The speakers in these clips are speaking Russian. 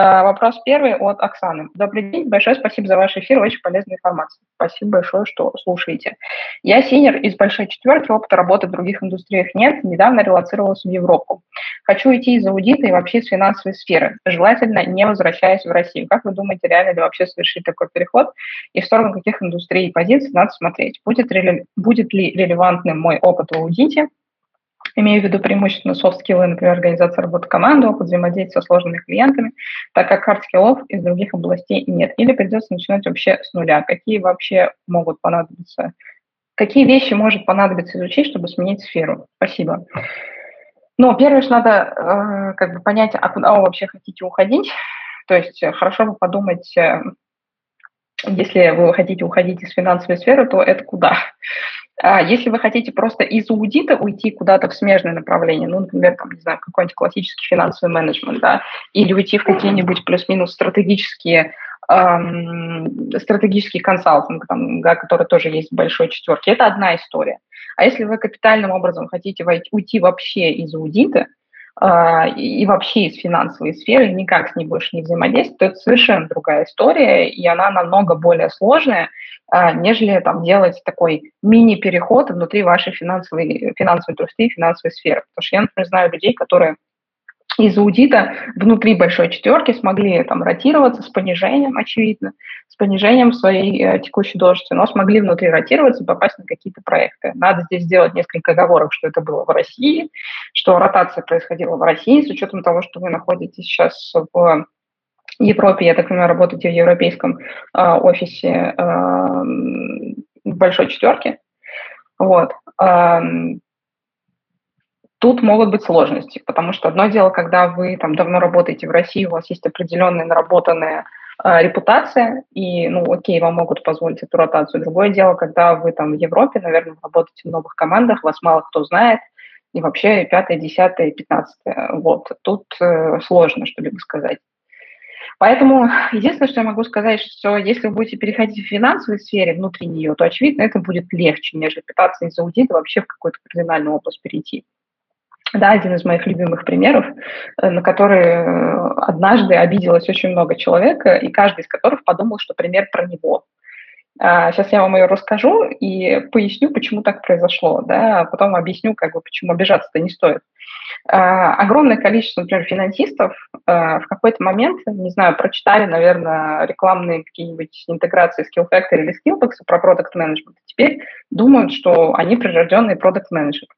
А, вопрос первый от Оксаны. Добрый день, большое спасибо за ваш эфир, очень полезная информация. Спасибо большое, что слушаете. Я синер из большой четверки, опыта работы в других индустриях нет, недавно релацировалась в Европу. Хочу идти из аудита и вообще из финансовой сферы, желательно не возвращаясь в Россию. Как вы думаете, реально ли вообще совершить такой переход и в сторону каких индустрий и позиций надо смотреть? Будет, будет ли релевантным мой опыт в аудите, Имею в виду преимущественно soft skill ы, например, организация работы команды, опыт взаимодействия со сложными клиентами, так как hard skill ов из других областей нет. Или придется начинать вообще с нуля. Какие вообще могут понадобиться, какие вещи может понадобиться изучить, чтобы сменить сферу? Спасибо. Ну, первое, что надо э, как бы понять, а куда вы вообще хотите уходить. То есть э, хорошо бы подумать, э, если вы хотите уходить из финансовой сферы, то это куда? А если вы хотите просто из аудита уйти куда-то в смежное направление, ну, например, там, не знаю, какой-нибудь классический финансовый менеджмент, да, или уйти в какие-нибудь плюс-минус стратегические эм, стратегический консалтинг, там, да, который тоже есть в большой четверке, это одна история. А если вы капитальным образом хотите войти, уйти вообще из аудита, и вообще из финансовой сферы, никак с ней больше не взаимодействовать, то это совершенно другая история, и она намного более сложная, а, нежели там делать такой мини-переход внутри вашей финансовой, финансовой индустрии, финансовой сферы. Потому что я, например, знаю людей, которые из аудита внутри большой четверки смогли там ротироваться с понижением, очевидно, с понижением своей э, текущей должности, но смогли внутри ротироваться и попасть на какие-то проекты. Надо здесь сделать несколько оговорок, что это было в России, что ротация происходила в России, с учетом того, что вы находитесь сейчас в Европе, я так понимаю, работаете в европейском э, офисе э, большой четверки. Вот. Э, тут могут быть сложности, потому что одно дело, когда вы там давно работаете в России, у вас есть определенная наработанная э, репутация, и, ну, окей, вам могут позволить эту ротацию. Другое дело, когда вы там в Европе, наверное, работаете в новых командах, вас мало кто знает, и вообще пятое, десятое, пятнадцатое. Вот. Тут э, сложно что-либо сказать. Поэтому единственное, что я могу сказать, что если вы будете переходить в финансовой сфере внутри нее, то, очевидно, это будет легче, нежели пытаться из аудита вообще в какую-то кардинальную область перейти. Да, один из моих любимых примеров, э, на который э, однажды обиделось очень много человек, и каждый из которых подумал, что пример про него. Сейчас а, я вам ее расскажу и поясню, почему так произошло, да, а потом объясню, как бы, почему обижаться-то не стоит. А, огромное количество, например, финансистов в какой-то момент, не знаю, прочитали, наверное, рекламные какие-нибудь интеграции Skill Factory или Skillbox про продукт менеджмент теперь думают, что они прирожденные продукт менеджеры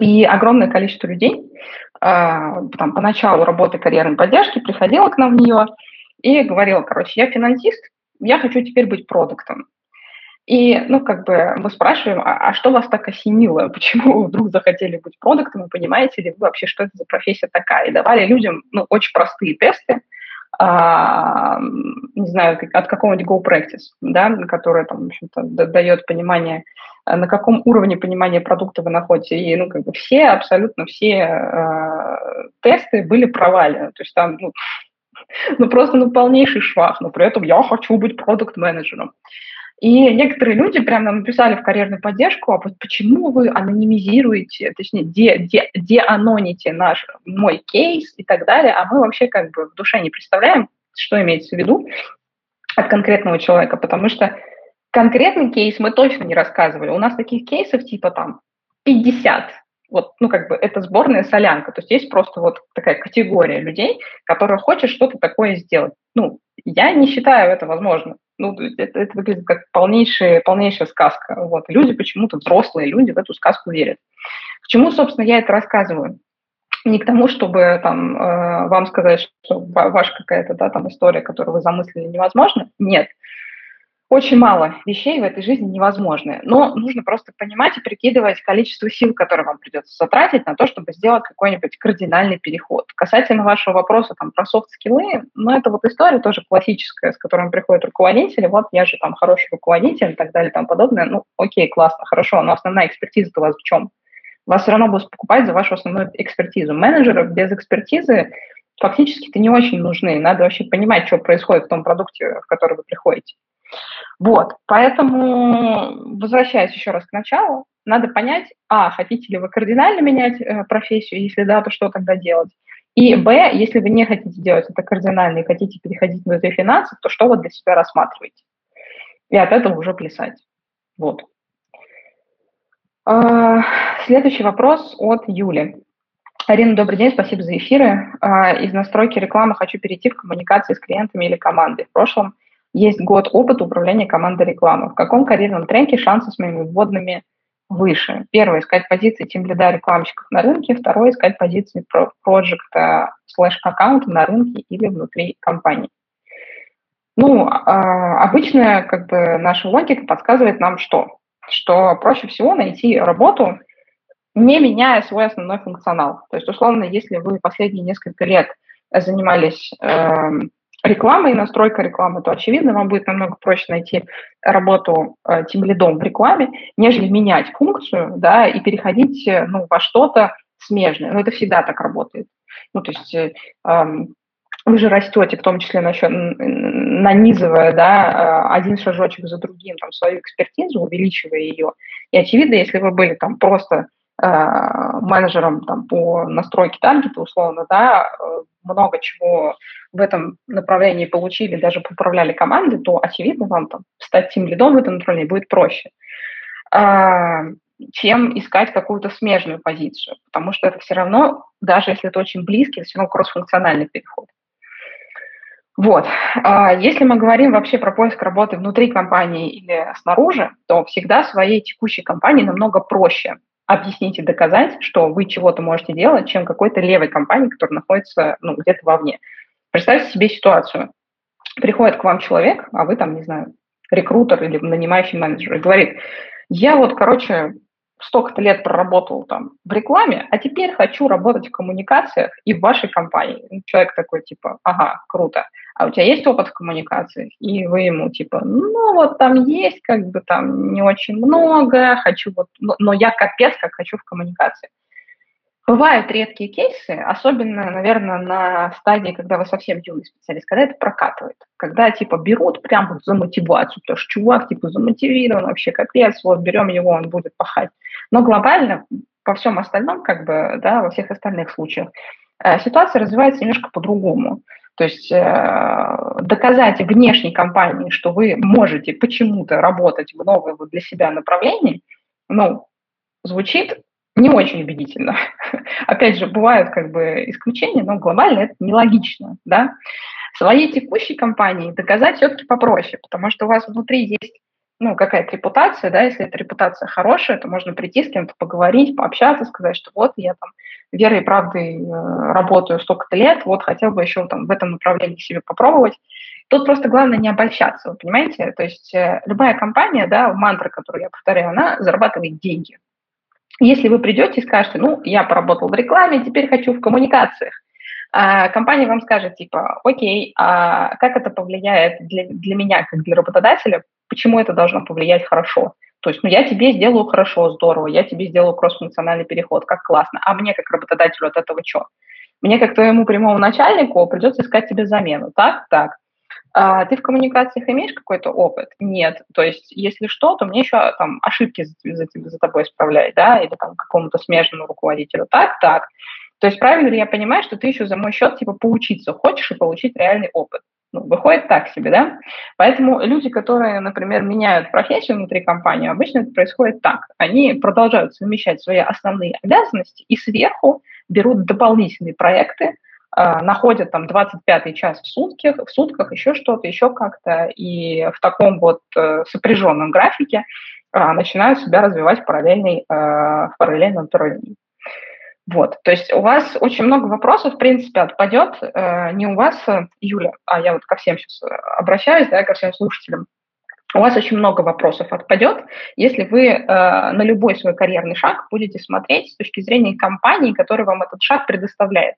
И огромное количество людей там, поначалу работы карьерной поддержки приходило к нам в нее и говорила, короче, я финансист, я хочу теперь быть продуктом. И, ну, как бы мы спрашиваем, а, а что вас так осенило? Почему вы вдруг захотели быть продуктом? И понимаете ли вы вообще, что это за профессия такая? И давали людям, ну, очень простые тесты, а, не знаю, от какого-нибудь Go Practice, да, которая там, в общем-то, дает понимание, э, на каком уровне понимания продукта вы находитесь. И, ну, как бы все, абсолютно все э, тесты были провалены. То есть там, ну, ну, просто ну, полнейший швах, но при этом я хочу быть продукт-менеджером. И некоторые люди прямо нам написали в карьерную поддержку, а вот почему вы анонимизируете, точнее, де, де, деаноните наш, мой кейс и так далее, а мы вообще как бы в душе не представляем, что имеется в виду от конкретного человека, потому что конкретный кейс мы точно не рассказывали. У нас таких кейсов типа там 50, вот, ну, как бы это сборная солянка. То есть есть просто вот такая категория людей, которые хочет что-то такое сделать. Ну, я не считаю это возможным. Ну, это, это выглядит как полнейшая, полнейшая сказка. Вот. Люди почему-то, взрослые люди, в эту сказку верят. К чему, собственно, я это рассказываю? Не к тому, чтобы там, э, вам сказать, что ваша какая-то да, там история, которую вы замыслили, невозможно. Нет. Очень мало вещей в этой жизни невозможны, но нужно просто понимать и прикидывать количество сил, которые вам придется затратить на то, чтобы сделать какой-нибудь кардинальный переход. Касательно вашего вопроса там, про софт-скиллы, ну, это вот история тоже классическая, с которой приходят руководители, вот я же там хороший руководитель и так далее и тому подобное. Ну, окей, классно, хорошо, но основная экспертиза у вас в чем? Вас все равно будут покупать за вашу основную экспертизу. Менеджеры без экспертизы фактически-то не очень нужны. Надо вообще понимать, что происходит в том продукте, в который вы приходите. Вот, поэтому, возвращаясь еще раз к началу, надо понять, а, хотите ли вы кардинально менять э, профессию, если да, то что тогда делать? И, б, если вы не хотите делать это кардинально и хотите переходить в индустрию финансов, то что вы для себя рассматриваете? И от этого уже плясать. Вот. А, следующий вопрос от Юли. Арина, добрый день, спасибо за эфиры. А, из настройки рекламы хочу перейти в коммуникации с клиентами или командой. В прошлом есть год опыта управления командой рекламы. В каком карьерном тренде шансы с моими вводными выше? Первое – искать позиции тем лида рекламщиков на рынке. Второе – искать позиции проекта слэш аккаунта на рынке или внутри компании. Ну, а, обычная как бы наша логика подсказывает нам что? Что проще всего найти работу, не меняя свой основной функционал. То есть, условно, если вы последние несколько лет занимались рекламы и настройка рекламы, то, очевидно, вам будет намного проще найти работу э, тем лидом в рекламе, нежели менять функцию, да, и переходить, э, ну, во что-то смежное. Но это всегда так работает. Ну, то есть э, вы же растете, в том числе насчет, нанизывая, да, э, один шажочек за другим, там, свою экспертизу, увеличивая ее. И, очевидно, если вы были там просто менеджером там, по настройке таргета, условно, да, э, много чего в этом направлении получили, даже поправляли команды, то, очевидно, вам там стать тем лидом в этом направлении будет проще, а, чем искать какую-то смежную позицию, потому что это все равно, даже если это очень близкий, это все равно кроссфункциональный переход. Вот. А если мы говорим вообще про поиск работы внутри компании или снаружи, то всегда своей текущей компании намного проще объяснить и доказать, что вы чего-то можете делать, чем какой-то левой компании, которая находится ну, где-то вовне. Представьте себе ситуацию. Приходит к вам человек, а вы там, не знаю, рекрутер или нанимающий менеджер, и говорит, я вот, короче, столько-то лет проработал там в рекламе, а теперь хочу работать в коммуникациях и в вашей компании. человек такой, типа, ага, круто. А у тебя есть опыт в коммуникациях? И вы ему, типа, ну, вот там есть, как бы там не очень много, хочу вот, но я капец как хочу в коммуникации. Бывают редкие кейсы, особенно, наверное, на стадии, когда вы совсем юный специалист, когда это прокатывает, когда, типа, берут прям вот за мотивацию, потому что чувак, типа, замотивирован вообще, капец, вот, берем его, он будет пахать. Но глобально, по всем остальном, как бы, да, во всех остальных случаях, э, ситуация развивается немножко по-другому. То есть э, доказать внешней компании, что вы можете почему-то работать в новом для себя направлении, ну, звучит не очень убедительно. Опять же, бывают как бы исключения, но глобально это нелогично, да. Своей текущей компании доказать все-таки попроще, потому что у вас внутри есть ну, какая-то репутация, да, если эта репутация хорошая, то можно прийти с кем-то поговорить, пообщаться, сказать, что вот я там верой и правдой э, работаю столько-то лет, вот хотел бы еще там в этом направлении себе попробовать. Тут просто главное не обольщаться, вы понимаете? То есть э, любая компания, да, мантра, которую я повторяю, она зарабатывает деньги. Если вы придете и скажете, ну, я поработал в рекламе, теперь хочу в коммуникациях, А компания вам скажет, типа, окей, а как это повлияет для, для меня, как для работодателя, почему это должно повлиять хорошо? То есть, ну, я тебе сделаю хорошо, здорово, я тебе сделаю кроссфункциональный переход, как классно, а мне, как работодателю, от этого что? Мне, как твоему прямому начальнику, придется искать тебе замену. Так, так. А ты в коммуникациях имеешь какой-то опыт? Нет. То есть, если что, то мне еще там ошибки за, за, за тобой исправлять, да, или там какому-то смежному руководителю. Так, так. То есть правильно ли я понимаю, что ты еще за мой счет типа поучиться хочешь и получить реальный опыт? Ну, выходит так себе, да? Поэтому люди, которые, например, меняют профессию внутри компании, обычно это происходит так. Они продолжают совмещать свои основные обязанности и сверху берут дополнительные проекты, а, находят там 25 час в сутках, в сутках еще что-то, еще как-то, и в таком вот э, сопряженном графике а, начинают себя развивать э, в параллельном направлении. Вот, то есть у вас очень много вопросов, в принципе, отпадет, э, не у вас, Юля, а я вот ко всем сейчас обращаюсь, да, ко всем слушателям, у вас очень много вопросов отпадет, если вы э, на любой свой карьерный шаг будете смотреть с точки зрения компании, которая вам этот шаг предоставляет.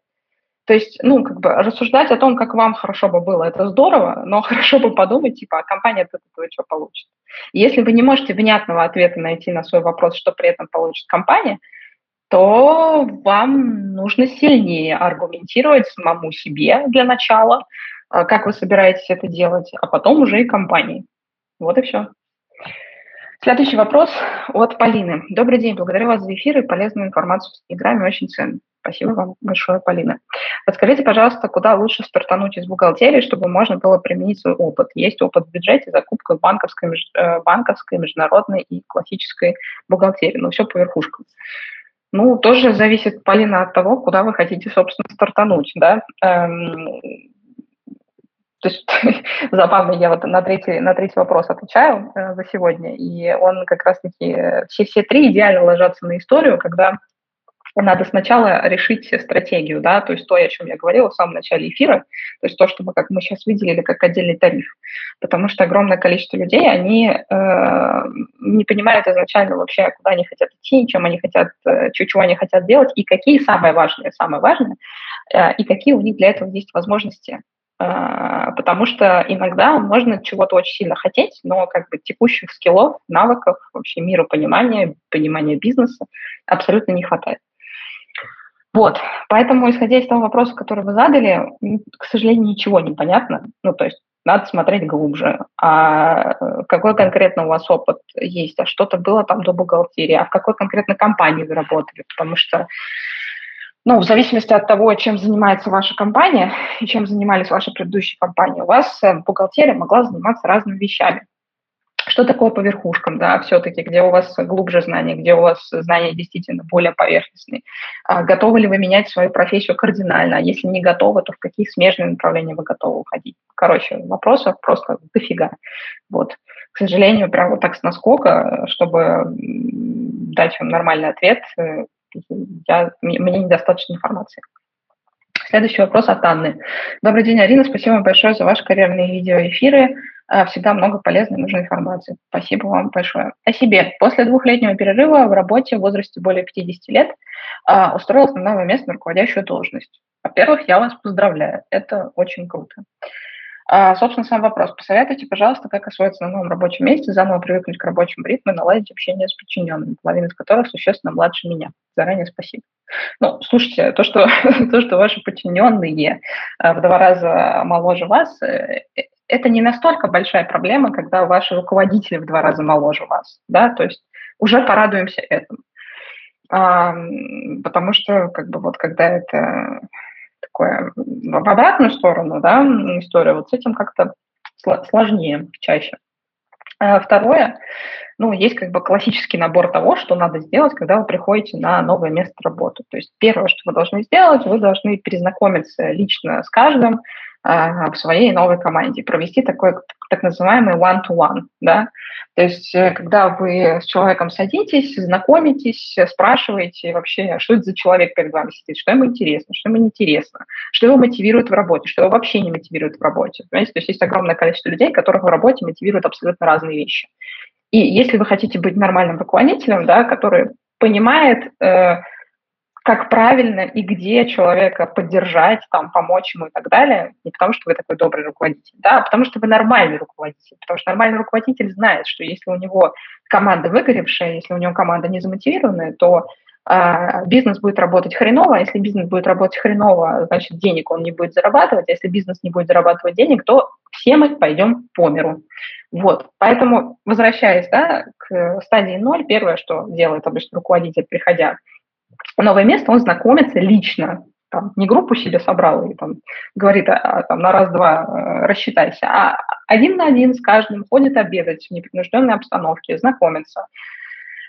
То есть, ну, как бы рассуждать о том, как вам хорошо бы было, это здорово, но хорошо бы подумать, типа, а компания от этого что получит. Если вы не можете внятного ответа найти на свой вопрос, что при этом получит компания, то вам нужно сильнее аргументировать самому себе для начала, э, как вы собираетесь это делать, а потом уже и компании. Вот и все. Следующий вопрос от Полины. Добрый день, благодарю вас за эфир и полезную информацию в Телеграме, очень ценно. Спасибо вам большое, Полина. Подскажите, пожалуйста, куда лучше стартануть из бухгалтерии, чтобы можно было применить свой опыт? Есть опыт в бюджете, закупка банковской, э, банковской, международной и классической бухгалтерии. Ну, все по верхушкам. Ну, тоже зависит, Полина, от того, куда вы хотите, собственно, стартануть, да. Эм, то есть забавно, я вот на третий, на третий вопрос отвечаю э, за сегодня, и он как раз-таки, все, все три идеально ложатся на историю, когда надо сначала решить стратегию, да, то есть то, о чем я говорила в самом начале эфира, то есть то, что мы, как мы сейчас выделили, как отдельный тариф, потому что огромное количество людей, они э, не понимают изначально вообще, куда они хотят идти, чем они хотят, э, чего они хотят делать, и какие самое важное, самое важное, э, и какие у них для этого есть возможности э, потому что иногда можно чего-то очень сильно хотеть, но как бы текущих скиллов, навыков, вообще миропонимания, понимания бизнеса абсолютно не хватает. Вот, поэтому, исходя из того вопроса, который вы задали, к сожалению, ничего не понятно. Ну, то есть надо смотреть глубже. А э, какой конкретно у вас опыт есть? А что-то было там до бухгалтерии? А в какой конкретно компании вы работали? Потому что, ну, в зависимости от того, чем занимается ваша компания и чем занимались ваши предыдущие компании, у вас э, бухгалтерия могла заниматься разными вещами. Что такое по верхушкам, да, все-таки, где у вас глубже знания, где у вас знания действительно более поверхностные? А готовы ли вы менять свою профессию кардинально? А если не готовы, то в какие смежные направления вы готовы уходить? Короче, вопросов просто дофига. Вот. К сожалению, прям вот так с наскока, чтобы дать вам нормальный ответ, э, я, мне недостаточно информации. Следующий вопрос от Анны. Добрый день, Арина. Спасибо вам большое за ваши карьерные видеоэфиры. А, всегда много полезной нужной информации. Спасибо вам большое. О себе. После двухлетнего перерыва в работе в возрасте более 50 лет а, устроилась на новое место на руководящую должность. Во-первых, я вас поздравляю. Это очень круто. А, собственно, сам вопрос. Посоветуйте, пожалуйста, как освоиться на новом рабочем месте, заново привыкнуть к рабочему ритму и наладить общение с подчиненными, половина из которых существенно младше меня. Заранее спасибо. Ну, слушайте, то, что, то, что ваши подчиненные а, в два раза моложе вас, э, э, это не настолько большая проблема, когда ваши руководители в два раза моложе вас, да, то есть уже порадуемся этому. А, потому что, как бы, вот когда это такое в обратную сторону, да, история, вот с этим как-то сложнее чаще. А второе, ну, есть как бы классический набор того, что надо сделать, когда вы приходите на новое место работы. То есть первое, что вы должны сделать, вы должны перезнакомиться лично с каждым, в своей новой команде, провести такой так называемый one-to-one, да, то есть э, когда вы с человеком садитесь, знакомитесь, спрашиваете вообще, что это за человек перед вами сидит, что ему интересно, что ему неинтересно, что его мотивирует в работе, что его вообще не мотивирует в работе, понимаете, то есть есть огромное количество людей, которых в работе мотивируют абсолютно разные вещи. И если вы хотите быть нормальным руководителем, да, который понимает, э, как правильно и где человека поддержать, там, помочь ему и так далее. Не потому, что вы такой добрый руководитель, да, а потому что вы нормальный руководитель. Потому что нормальный руководитель знает, что если у него команда выгоревшая, если у него команда не замотивированная, то э, бизнес будет работать хреново. А если бизнес будет работать хреново, значит, денег он не будет зарабатывать. А если бизнес не будет зарабатывать денег, то все мы пойдем по миру. Вот, поэтому, возвращаясь да, к стадии ноль, первое, что делает обычно руководитель, приходя новое место, он знакомится лично, там, не группу себе собрал и там, говорит а, а там, на раз-два э, рассчитайся, а один на один с каждым ходит обедать в непринужденной обстановке, знакомится,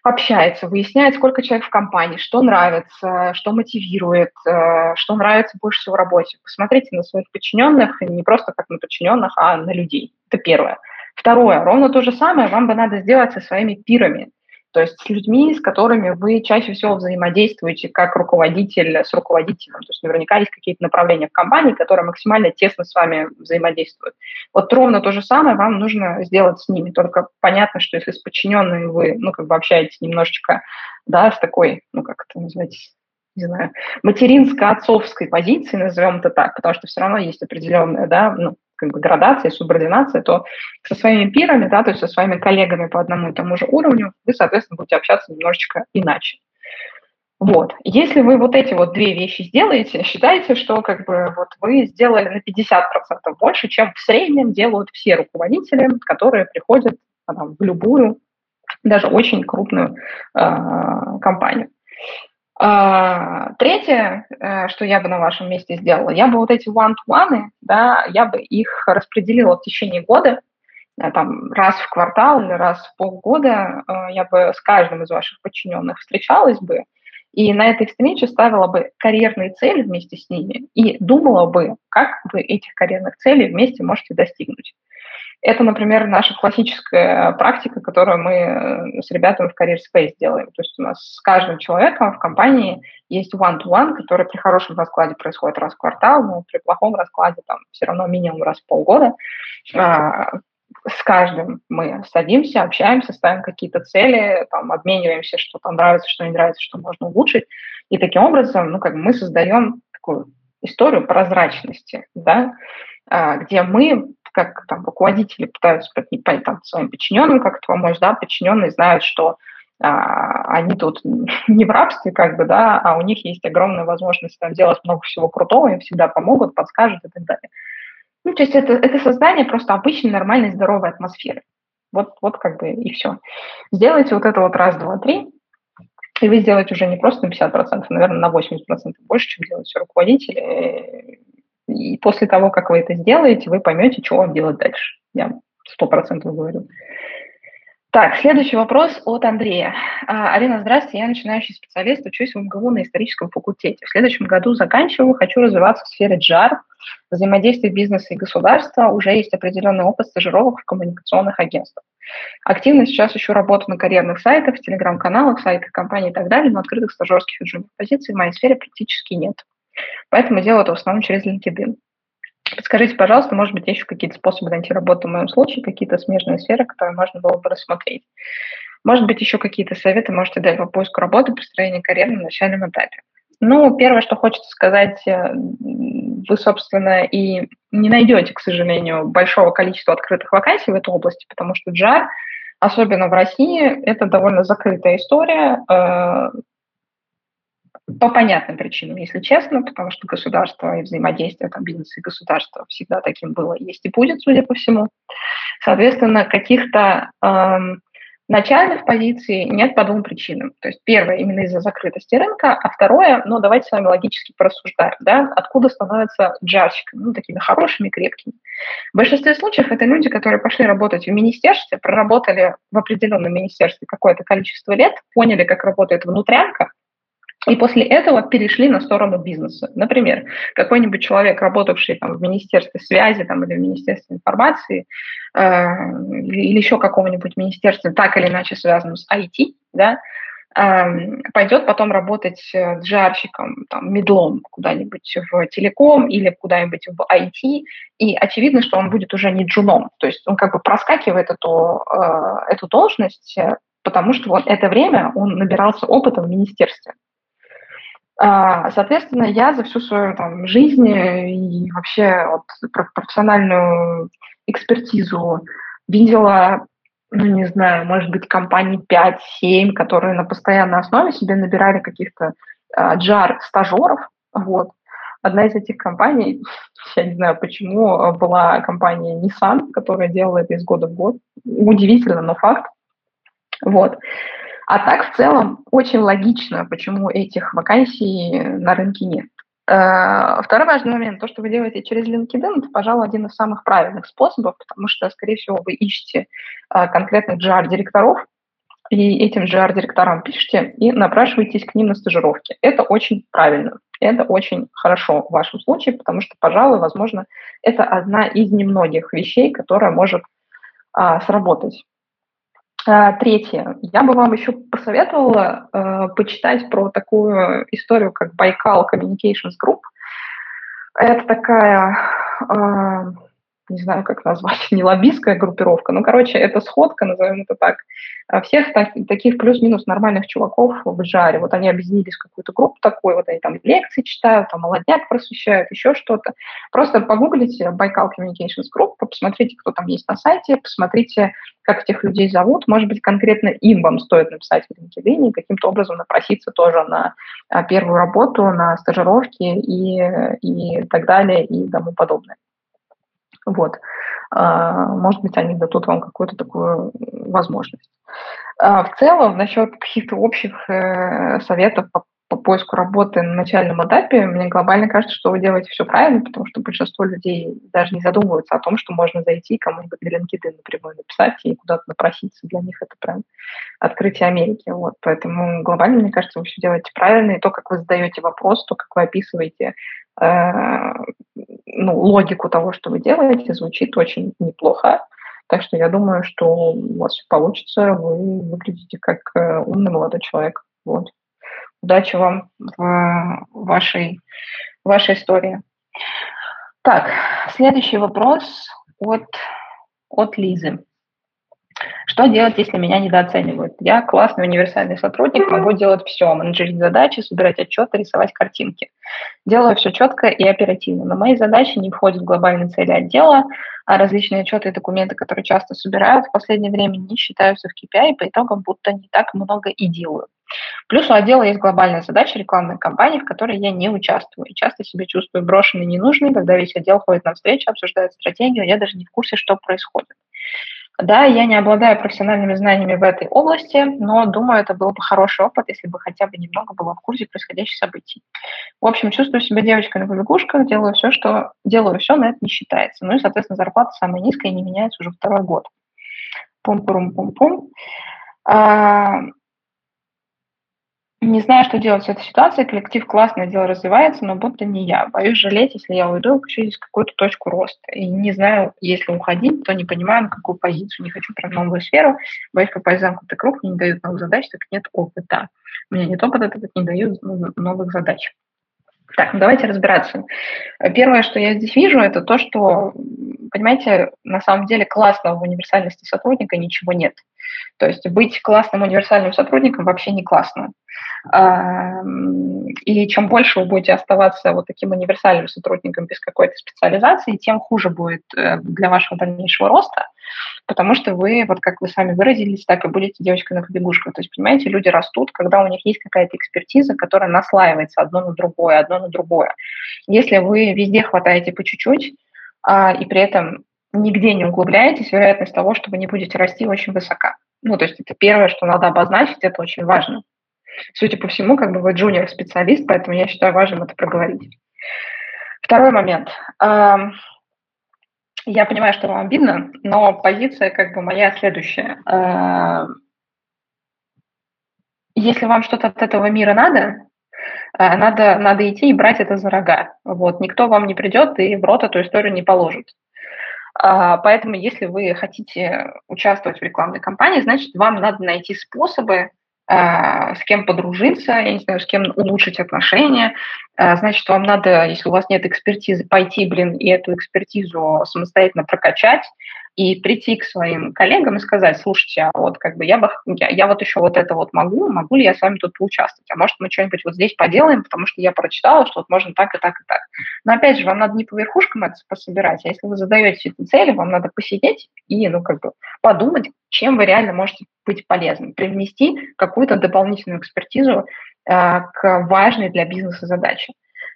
общается, выясняет, сколько человек в компании, что нравится, что мотивирует, э, что нравится больше всего в работе. Посмотрите на своих подчиненных, не просто как на подчиненных, а на людей. Это первое. Второе, ровно то же самое вам бы надо сделать со своими пирами. То есть с людьми, с которыми вы чаще всего взаимодействуете как руководитель с руководителем. То есть наверняка есть какие-то направления в компании, которые максимально тесно с вами взаимодействуют. Вот ровно то же самое вам нужно сделать с ними. Только понятно, что если с подчиненными вы, ну, как бы общаетесь немножечко, да, с такой, ну, как это называется, не знаю, материнско-отцовской позиции, назовем это так, потому что все равно есть определенная, да, ну, как бы градация, субординация, то со своими пирами, да, то есть со своими коллегами по одному и тому же уровню вы, соответственно, будете общаться немножечко иначе. Вот. Если вы вот эти вот две вещи сделаете, считайте, что как бы вот вы сделали на 50% больше, чем в среднем делают все руководители, которые приходят там, в любую, даже очень крупную э, компанию. А, третье, э, что я бы на вашем месте сделала, я бы вот эти one-to-one, да, я бы их распределила в течение года, э, там, раз в квартал или раз в полгода, э, я бы с каждым из ваших подчиненных встречалась бы, и на этой встрече ставила бы карьерные цели вместе с ними и думала бы, как вы этих карьерных целей вместе можете достигнуть. Это, например, наша классическая практика, которую мы э, с ребятами в Career Space делаем. То есть у нас с каждым человеком в компании есть one-to-one, который при хорошем раскладе происходит раз в квартал, но при плохом раскладе там все равно минимум раз в полгода. А, с каждым мы садимся, общаемся, ставим какие-то цели, там, обмениваемся, что там нравится, что не нравится, что можно улучшить. И таким образом, ну, как бы мы создаем такую историю прозрачности, да, а, где мы как там руководители пытаются там, своим подчиненным как-то помочь, да, подчиненные знают, что а, они тут не в рабстве, как бы, да, а у них есть огромная возможность там делать много всего крутого, им всегда помогут, подскажут и так далее. Ну, то есть это, это создание просто обычной, нормальной, здоровой атмосферы. Вот, вот как бы и все. Сделайте вот это вот раз, два, три, и вы сделаете уже не просто на 50%, наверное, на 80% больше, чем делают все руководители. И после того, как вы это сделаете, вы поймете, что вам делать дальше. Я сто процентов говорю. Так, следующий вопрос от Андрея. А, Алина, здравствуйте, я начинающий специалист, учусь в МГУ на историческом факультете. В следующем году заканчиваю, хочу развиваться в сфере JAR, взаимодействия бизнеса и государства, уже есть определенный опыт стажировок в коммуникационных агентствах. Активно сейчас ищу работу на карьерных сайтах, телеграм-каналах, сайтах компаний и так далее, но открытых стажерских и позиций в моей сфере практически нет. Поэтому делаю это в основном через LinkedIn. Подскажите, пожалуйста, может быть, еще какие-то способы найти работу в моем случае, какие-то смежные сферы, которые можно было бы рассмотреть. Может быть, еще какие-то советы можете дать по поиску работы, построению карьеры на начальном этапе. Ну, первое, что хочется сказать, э, вы, собственно, и не найдете, к сожалению, большого количества открытых вакансий в этой области, потому что JAR, особенно в России, это довольно закрытая история. По понятным причинам, если честно, потому что государство и взаимодействие там, бизнеса и государства всегда таким было, есть и будет, судя по всему. Соответственно, каких-то эм, начальных позиций нет по двум причинам. То есть первое именно из-за закрытости рынка, а второе, ну давайте с вами логически порассуждаем, да, откуда становятся джарщиками, ну такими хорошими, крепкими. В большинстве случаев это люди, которые пошли работать в министерстве, проработали в определенном министерстве какое-то количество лет, поняли, как работает внутрянка, и после этого перешли на сторону бизнеса. Например, какой-нибудь человек, работавший там, в Министерстве связи там, или в Министерстве информации, э, или еще какого-нибудь министерства, так или иначе связанном с IT, да, э, пойдет потом работать джарщиком, там, медлом куда-нибудь в телеком или куда-нибудь в IT, и очевидно, что он будет уже не джуном, то есть он как бы проскакивает эту, э, эту должность, потому что вот это время он набирался опытом в министерстве. А, соответственно, я за всю свою там, жизнь и вообще вот, профессиональную экспертизу видела, ну, не знаю, может быть, компаний 5-7, которые на постоянной основе себе набирали каких-то а, джар-стажеров. Вот. Одна из этих компаний, я не знаю почему, была компания Nissan, которая делала это из года в год. Удивительно, но факт. Вот. А так, в целом, очень логично, почему этих вакансий на рынке нет. Э, второй важный момент, то, что вы делаете через LinkedIn, это, пожалуй, один из самых правильных способов, потому что, скорее всего, вы ищете э, конкретных GR-директоров, и этим GR-директорам пишете и напрашиваетесь к ним на стажировки. Это очень правильно, это очень хорошо в вашем случае, потому что, пожалуй, возможно, это одна из немногих вещей, которая может а, сработать. Третье. Я бы вам еще посоветовала э, почитать про такую историю, как Байкал Communications Group. Это такая э, не знаю, как назвать, не лоббистская группировка, ну, короче, это сходка, назовем это так, а всех так, таких плюс-минус нормальных чуваков в жаре. Вот они объединились в какую-то группу такой, вот они там лекции читают, там молодняк просвещают, еще что-то. Просто погуглите Байкал Communications Group, посмотрите, кто там есть на сайте, посмотрите, как этих людей зовут. Может быть, конкретно им вам стоит написать в LinkedIn и каким-то образом напроситься тоже на а, первую работу, на стажировки и, и так далее и тому подобное. Вот. А, может быть, они дадут вам какую-то такую возможность. А, в целом, насчет каких-то общих э, советов по по поиску работы на начальном этапе, мне глобально кажется, что вы делаете все правильно, потому что большинство людей даже не задумываются о том, что можно зайти кому-нибудь на LinkedIn напрямую написать и куда-то напроситься. Для них это прям открытие Америки. Вот. Поэтому глобально, мне кажется, вы все делаете правильно. И то, как вы задаете вопрос, то, как вы описываете э, ну, логику того, что вы делаете, звучит очень неплохо. Так что я думаю, что у вас все получится, вы выглядите как э, умный молодой человек. Вот. Удачи вам в вашей, в вашей истории. Так, следующий вопрос от, от Лизы. Что делать, если меня недооценивают? Я классный универсальный сотрудник, могу делать все, менеджерить задачи, собирать отчеты, рисовать картинки. Делаю все четко и оперативно. Но мои задачи не входят в глобальные цели отдела, а различные отчеты и документы, которые часто собирают, в последнее время не считаются в KPI, и по итогам будто не так много и делаю. Плюс у отдела есть глобальная задача рекламной кампании, в которой я не участвую. Часто себя чувствую брошенной ненужной, когда весь отдел ходит на встречу, обсуждает стратегию, я даже не в курсе, что происходит. Да, я не обладаю профессиональными знаниями в этой области, но думаю, это был бы хороший опыт, если бы хотя бы немного было в курсе происходящих событий. В общем, чувствую себя девочкой на побегушках, делаю все, что делаю все, но это не считается. Ну и, соответственно, зарплата самая низкая и не меняется уже второй год. Пум-пум-пум-пум. Не знаю, что делать в этой ситуации. Коллектив классно, дело развивается, но будто не я. Боюсь жалеть, если я уйду, хочу здесь какую-то точку роста. И не знаю, если уходить, то не понимаю, на какую позицию. Не хочу про новую сферу. Боюсь попасть в замкнутый круг, мне не дают новых задач, так нет опыта. У меня нет опыта, так не дают новых задач. Так, ну давайте разбираться. Первое, что я здесь вижу, это то, что, понимаете, на самом деле классного в универсальности сотрудника ничего нет. То есть быть классным универсальным сотрудником вообще не классно. И чем больше вы будете оставаться вот таким универсальным сотрудником без какой-то специализации, тем хуже будет э, для вашего дальнейшего роста, потому что вы, вот как вы сами выразились, так и будете девочкой на побегушках. То есть, понимаете, люди растут, когда у них есть какая-то экспертиза, которая наслаивается одно на другое, одно на другое. Если вы везде хватаете по чуть-чуть, а, и при этом нигде не углубляетесь, вероятность того, что вы не будете расти, очень высока. Ну, то есть это первое, что надо обозначить, это очень важно. Судя по всему, как бы вы джуниор-специалист, поэтому я считаю важным это проговорить. Второй момент. Я понимаю, что вам обидно, но позиция как бы моя следующая. Если вам что-то от этого мира надо, а, надо, надо идти и брать это за рога. Вот. Никто вам не придет и в рот эту историю не положит. А, поэтому, если вы хотите участвовать в рекламной кампании, значит, вам надо найти способы, с кем подружиться, я не знаю, с кем улучшить отношения. А, значит, вам надо, если у вас нет экспертизы, пойти, блин, и эту экспертизу самостоятельно прокачать, и прийти к своим коллегам и сказать, слушайте, а вот как бы я, бы, я, я вот еще вот это вот могу, могу ли я с вами тут поучаствовать? А может мы что-нибудь вот здесь поделаем, потому что я прочитала, что вот можно так и так и так. Но опять же, вам надо не по верхушкам это пособирать, а если вы задаете эти цели, вам надо посидеть и, ну, как бы подумать, чем вы реально можете быть полезным, привнести какую-то дополнительную экспертизу э, к важной для бизнеса задаче.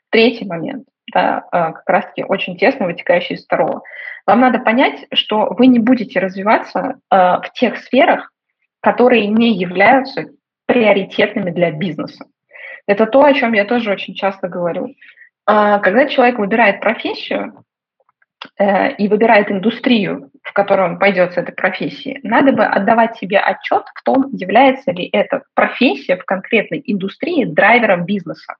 Третий момент да, а, как раз-таки очень тесно вытекающий из второго. Вам надо понять, что вы не будете развиваться а, в тех сферах, которые не являются приоритетными для бизнеса. Это то, о чем я тоже очень часто говорю. А, когда человек выбирает профессию э, и выбирает индустрию, в которую он пойдет с этой профессией, надо бы отдавать себе отчет в том, является ли эта профессия в конкретной индустрии драйвером бизнеса.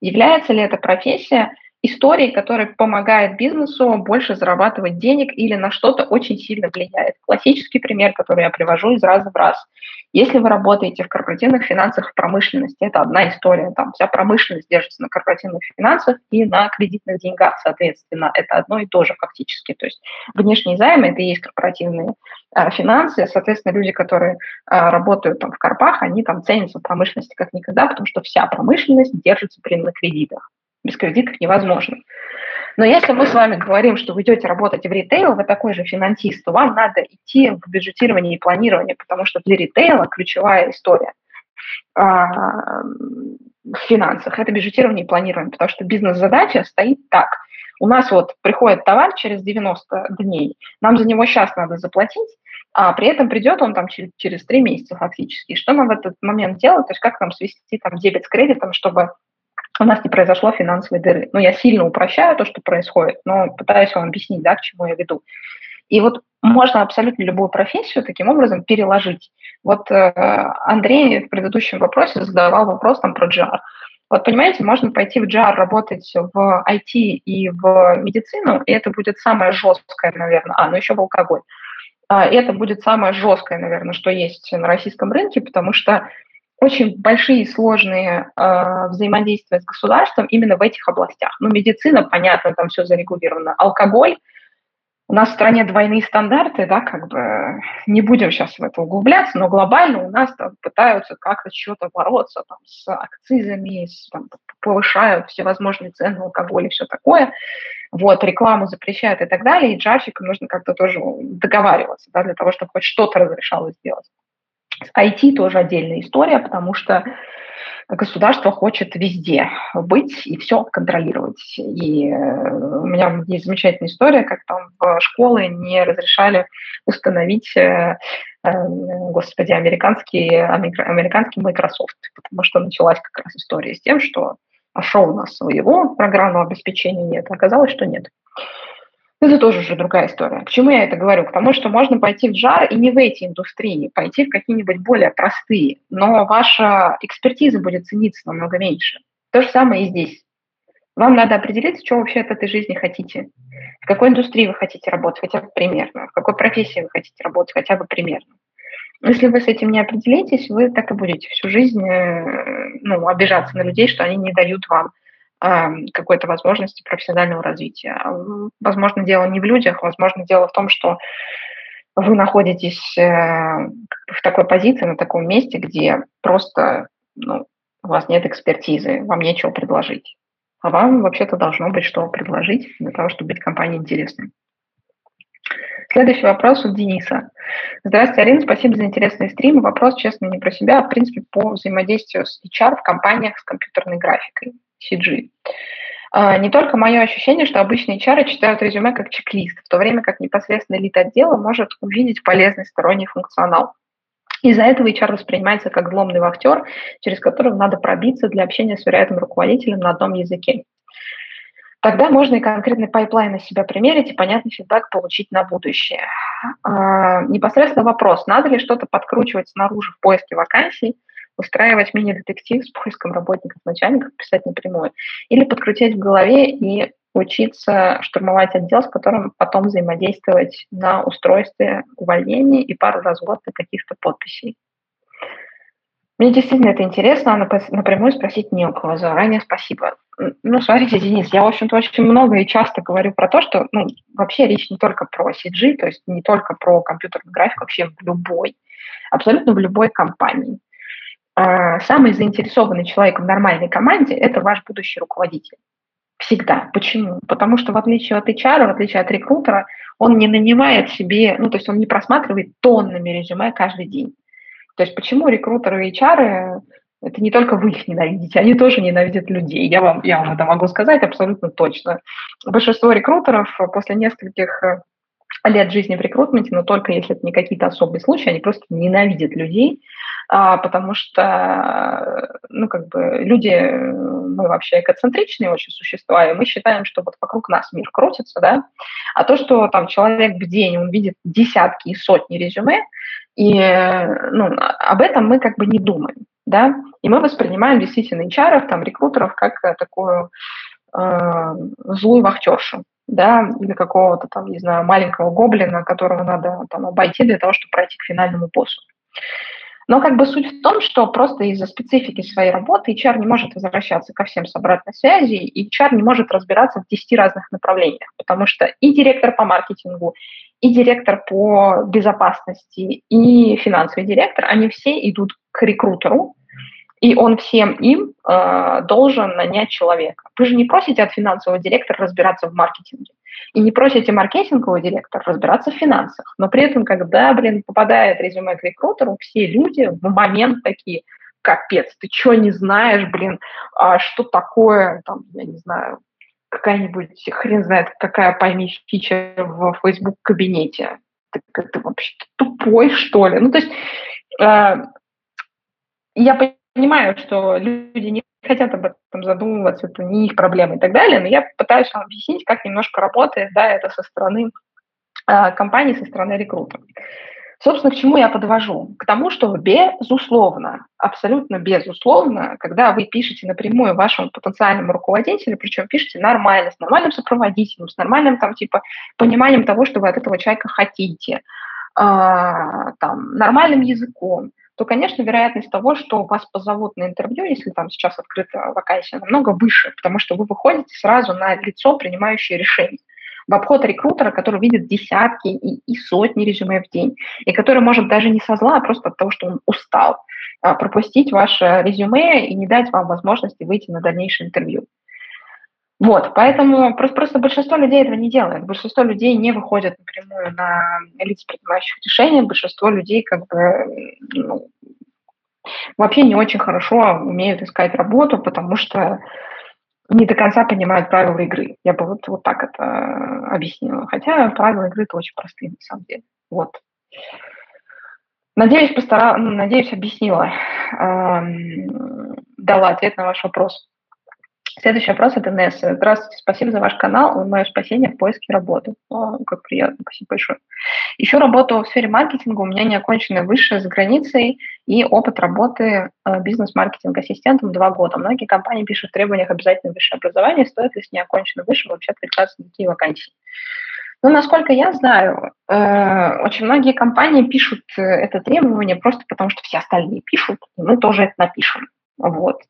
Является ли эта профессия истории, которая помогает бизнесу больше зарабатывать денег или на что-то очень сильно влияет. Классический пример, который я привожу из раза в раз. Если вы работаете в корпоративных финансах в промышленности, это одна история. Там вся промышленность держится на корпоративных финансах и на кредитных деньгах, соответственно. Это одно и то же фактически. То есть внешние займы – это и есть корпоративные а, финансы. Соответственно, люди, которые а, работают там в корпах, они там ценятся в промышленности как никогда, потому что вся промышленность держится при на кредитах без кредитов невозможно. Но если мы с вами говорим, что вы идете работать в ритейл, вы такой же финансист, то вам надо идти в бюджетирование и планирование, потому что для ритейла ключевая история а, в финансах – это бюджетирование и планирование, потому что бизнес-задача стоит так. У нас вот приходит товар через 90 дней, нам за него сейчас надо заплатить, а при этом придет он там через, через 3 месяца фактически. Что нам в этот момент делать, то есть как нам свести там дебет с кредитом, чтобы у нас не произошло финансовой дыры. Ну, я сильно упрощаю то, что происходит, но пытаюсь вам объяснить, да, к чему я веду. И вот можно абсолютно любую профессию таким образом переложить. Вот э, Андрей в предыдущем вопросе задавал вопрос там про GR. Вот понимаете, можно пойти в GR работать в IT и в медицину, и это будет самое жесткое, наверное, а, ну еще в алкоголь. А, это будет самое жесткое, наверное, что есть на российском рынке, потому что очень большие сложные э, взаимодействия с государством именно в этих областях. Ну, медицина, понятно, там все зарегулировано. Алкоголь, у нас в стране двойные стандарты, да, как бы не будем сейчас в это углубляться, но глобально у нас там пытаются как-то что-то бороться там, с акцизами, с, там, повышают всевозможные цены на алкоголь и все такое. Вот, рекламу запрещают и так далее, и джарщикам нужно как-то тоже договариваться, да, для того, чтобы хоть что-то разрешалось сделать. IT тоже отдельная история, потому что государство хочет везде быть и все контролировать. И э, у меня есть замечательная история, как там в школы не разрешали установить, э, э, господи, американский, американский Microsoft, потому что началась как раз история с тем, что а что у нас своего программного обеспечения нет, оказалось, что нет. Это тоже уже другая история. К чему я это говорю? К тому, что можно пойти в жар и не в эти индустрии, пойти в какие-нибудь более простые, но ваша экспертиза будет цениться намного меньше. То же самое и здесь. Вам надо определиться, что вообще от этой жизни хотите. В какой индустрии вы хотите работать, хотя бы примерно. В какой профессии вы хотите работать, хотя бы примерно. Если вы с этим не определитесь, вы так и будете всю жизнь э, ну, обижаться на людей, что они не дают вам какой-то возможности профессионального развития. Возможно, дело не в людях, возможно, дело в том, что вы находитесь э, в такой позиции, на таком месте, где просто ну, у вас нет экспертизы, вам нечего предложить. А вам вообще-то должно быть что предложить для того, чтобы быть компанией интересной. Следующий вопрос от Дениса. Здравствуйте, Арина, спасибо за интересный стрим. Вопрос, честно, не про себя, а в принципе по взаимодействию с HR в компаниях с компьютерной графикой. CG. А, не только мое ощущение, что обычные HR читают резюме как чек-лист, в то время как непосредственно лид отдела может увидеть полезный сторонний функционал. Из-за этого HR воспринимается как злобный вахтер, через которого надо пробиться для общения с вероятным руководителем на одном языке. Тогда можно и конкретный pipeline на себя примерить и понятный feedback получить на будущее. А, непосредственно вопрос, надо ли что-то подкручивать снаружи в поиске вакансий, устраивать мини-детектив с поиском работников, начальников, писать напрямую, или подкрутить в голове и учиться штурмовать отдел, с которым потом взаимодействовать на устройстве, увольнении и пару раз в год на каких-то подписей. Мне действительно это интересно, а напрямую спросить не у кого. Заранее спасибо. Ну, смотрите, Денис, я, в общем-то, очень много и часто говорю про то, что ну, вообще речь не только про CG, то есть не только про компьютерную графику, вообще в любой, абсолютно в любой компании. А, самый заинтересованный человек в нормальной команде – это ваш будущий руководитель. Всегда. Почему? Потому что в отличие от HR, в отличие от рекрутера, он не нанимает себе, ну, то есть он не просматривает тоннами резюме каждый день. То есть почему рекрутеры и HR это не только вы их ненавидите, они тоже ненавидят людей. Я вам, я вам это могу сказать абсолютно точно. Большинство рекрутеров после нескольких э, лет жизни в рекрутменте, но только если это не какие-то особые случаи, они просто ненавидят людей, а, потому что, ну, как бы люди, мы вообще экоцентричные очень существа, и мы считаем, что вот вокруг нас мир крутится, да, а то, что там человек в день, он видит десятки и сотни резюме, и ну, об этом мы как бы не думаем, да, и мы воспринимаем действительно HR, там, рекрутеров как такую э, злую вахтершу, да, или какого-то там, не знаю, маленького гоблина, которого надо там обойти для того, чтобы пройти к финальному боссу. Но как бы суть в том, что просто из-за специфики своей работы HR не может возвращаться ко всем с обратной связи, и HR не может разбираться в 10 разных направлениях, потому что и директор по маркетингу, и директор по безопасности, и финансовый директор, они все идут к рекрутеру, и он всем им э, должен нанять человека. Вы же не просите от финансового директора разбираться в маркетинге. И не просите маркетингового директора разбираться в финансах. Но при этом, когда, блин, попадает резюме к рекрутеру, все люди в момент такие, капец, ты что не знаешь, блин, а что такое, там, я не знаю, какая-нибудь, хрен знает, какая пойми фича в Facebook кабинете. Ты, ты вообще тупой, что ли? Ну, то есть э, я понимаю, что люди не хотят об этом задумываться, это не их проблема и так далее, но я пытаюсь вам объяснить, как немножко работает, да, это со стороны э, компании, со стороны рекрутера. Собственно, к чему я подвожу? К тому, что безусловно, абсолютно безусловно, когда вы пишете напрямую вашему потенциальному руководителю, причем пишете нормально, с нормальным сопроводителем, с нормальным там типа пониманием того, что вы от этого человека хотите, э, там, нормальным языком, то, конечно, вероятность того, что вас позовут на интервью, если там сейчас открыта вакансия, намного выше, потому что вы выходите сразу на лицо, принимающее решение в обход рекрутера, который видит десятки и, и сотни резюме в день, и который может даже не со зла, а просто от того, что он устал, а, пропустить ваше резюме и не дать вам возможности выйти на дальнейшее интервью. Вот, поэтому просто, просто большинство людей этого не делает. Большинство людей не выходят напрямую на лиц, принимающих решения. Большинство людей как бы ну, вообще не очень хорошо умеют искать работу, потому что не до конца понимают правила игры. Я бы вот, вот так это объяснила. Хотя правила игры-то очень простые на самом деле. Вот. Надеюсь, постара... Ну, надеюсь, объяснила, эм, дала ответ на ваш вопрос. Следующий вопрос от Инессы. Здравствуйте, спасибо за ваш канал. Мое спасение в поиске работы. О, как приятно, спасибо большое. Еще работу в сфере маркетинга. У меня неоконченное высшее за границей и опыт работы э, бизнес-маркетинг-ассистентом два года. Многие компании пишут в требованиях обязательно высшее образование. Стоит ли с неоконченным высшим вообще откликаться на такие вакансии? Ну, насколько я знаю, э, очень многие компании пишут э, это требование просто потому, что все остальные пишут, и мы тоже это напишем. Вот.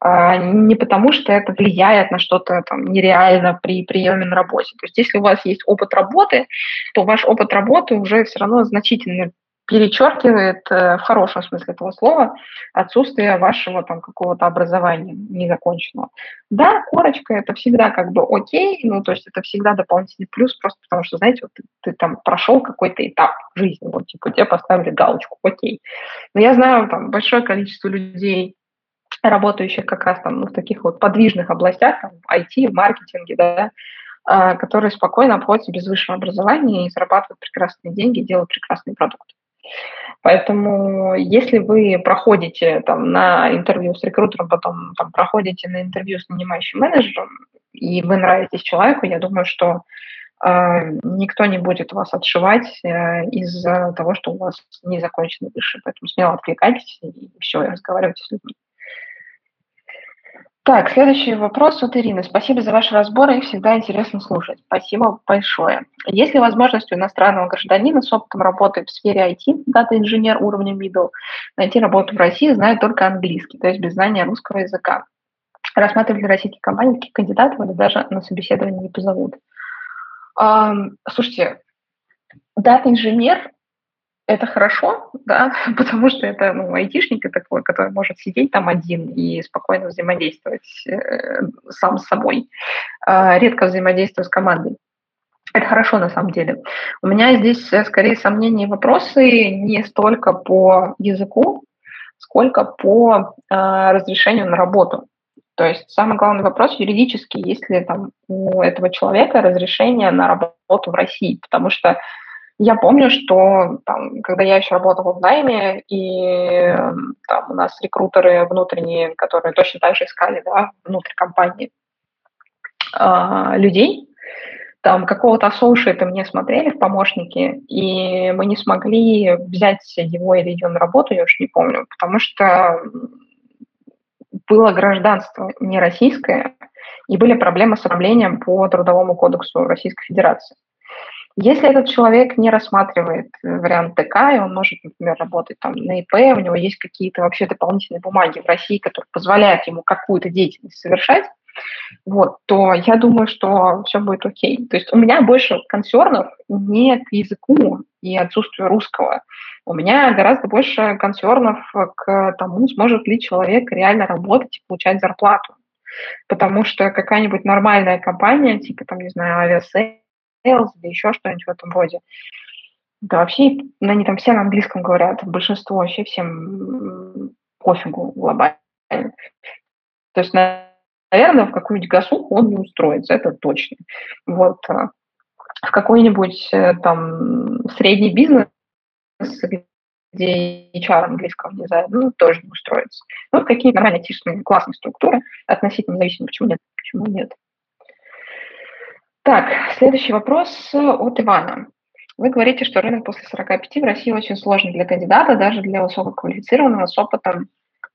А не потому, что это влияет на что-то там нереально при приеме на работе. То есть если у вас есть опыт работы, то ваш опыт работы уже все равно значительно перечеркивает э, в хорошем смысле этого слова отсутствие вашего там какого-то образования незаконченного. Да, корочка это всегда как бы окей, ну то есть это всегда дополнительный плюс, просто потому что, знаете, вот ты, ты там прошел какой-то этап жизни, вот типа тебе поставили галочку, окей. Но я знаю там большое количество людей, работающих как раз там ну, в таких вот подвижных областях, там, в IT, в маркетинге, да, а, которые спокойно обходятся без высшего образования и зарабатывают прекрасные деньги, делают прекрасный продукт. Поэтому если вы проходите там, на интервью с рекрутером, потом там, проходите на интервью с нанимающим менеджером, и вы нравитесь человеку, я думаю, что э, никто не будет вас отшивать э, из-за того, что у вас не закончено высшее. Поэтому смело откликайтесь и все, и разговаривайте с людьми. Так, следующий вопрос от Ирины. Спасибо за ваши разборы, их всегда интересно слушать. Спасибо большое. Есть ли возможность у иностранного гражданина с опытом работы в сфере IT, дата-инженер уровня middle, найти работу в России, зная только английский, то есть без знания русского языка? Рассматривали российские компании таких кандидатов или даже на собеседование не позовут? Слушайте, дата-инженер это хорошо, да, потому что это ну, айтишник такой, который может сидеть там один и спокойно взаимодействовать э, сам с собой, э, редко взаимодействуя с командой. Это хорошо на самом деле. У меня здесь э, скорее сомнения и вопросы не столько по языку, сколько по э, разрешению на работу. То есть самый главный вопрос юридический, есть ли там у этого человека разрешение на работу в России, потому что я помню, что там, когда я еще работала в найме, и там у нас рекрутеры внутренние, которые точно так же искали да, внутрь компании э, людей, там какого-то ассоушита мне смотрели в помощники, и мы не смогли взять его или ее на работу, я уж не помню, потому что было гражданство не российское, и были проблемы с оформлением по Трудовому кодексу Российской Федерации. Если этот человек не рассматривает э, вариант ТК, и он может, например, работать там на ИП, у него есть какие-то вообще дополнительные бумаги в России, которые позволяют ему какую-то деятельность совершать, вот, то я думаю, что все будет окей. То есть у меня больше консернов не к языку и отсутствию русского. У меня гораздо больше консернов к тому, сможет ли человек реально работать и получать зарплату. Потому что какая-нибудь нормальная компания, типа, там, не знаю, Aviasales или еще что-нибудь в этом роде. Да, вообще, они там все на английском говорят, большинство вообще всем пофигу глобально. То есть, наверное, в какую-нибудь гасуху он не устроится, это точно. Вот. А в какой-нибудь э, там средний бизнес, где HR английского не знаю, ну, тоже не устроится. Ну, какие нормальные, айтишные, классные структуры, относительно независимые, почему нет? Почему нет? Так, следующий вопрос от Ивана. Вы говорите, что рынок после 45 в России очень сложный для кандидата, даже для высококвалифицированного с опытом,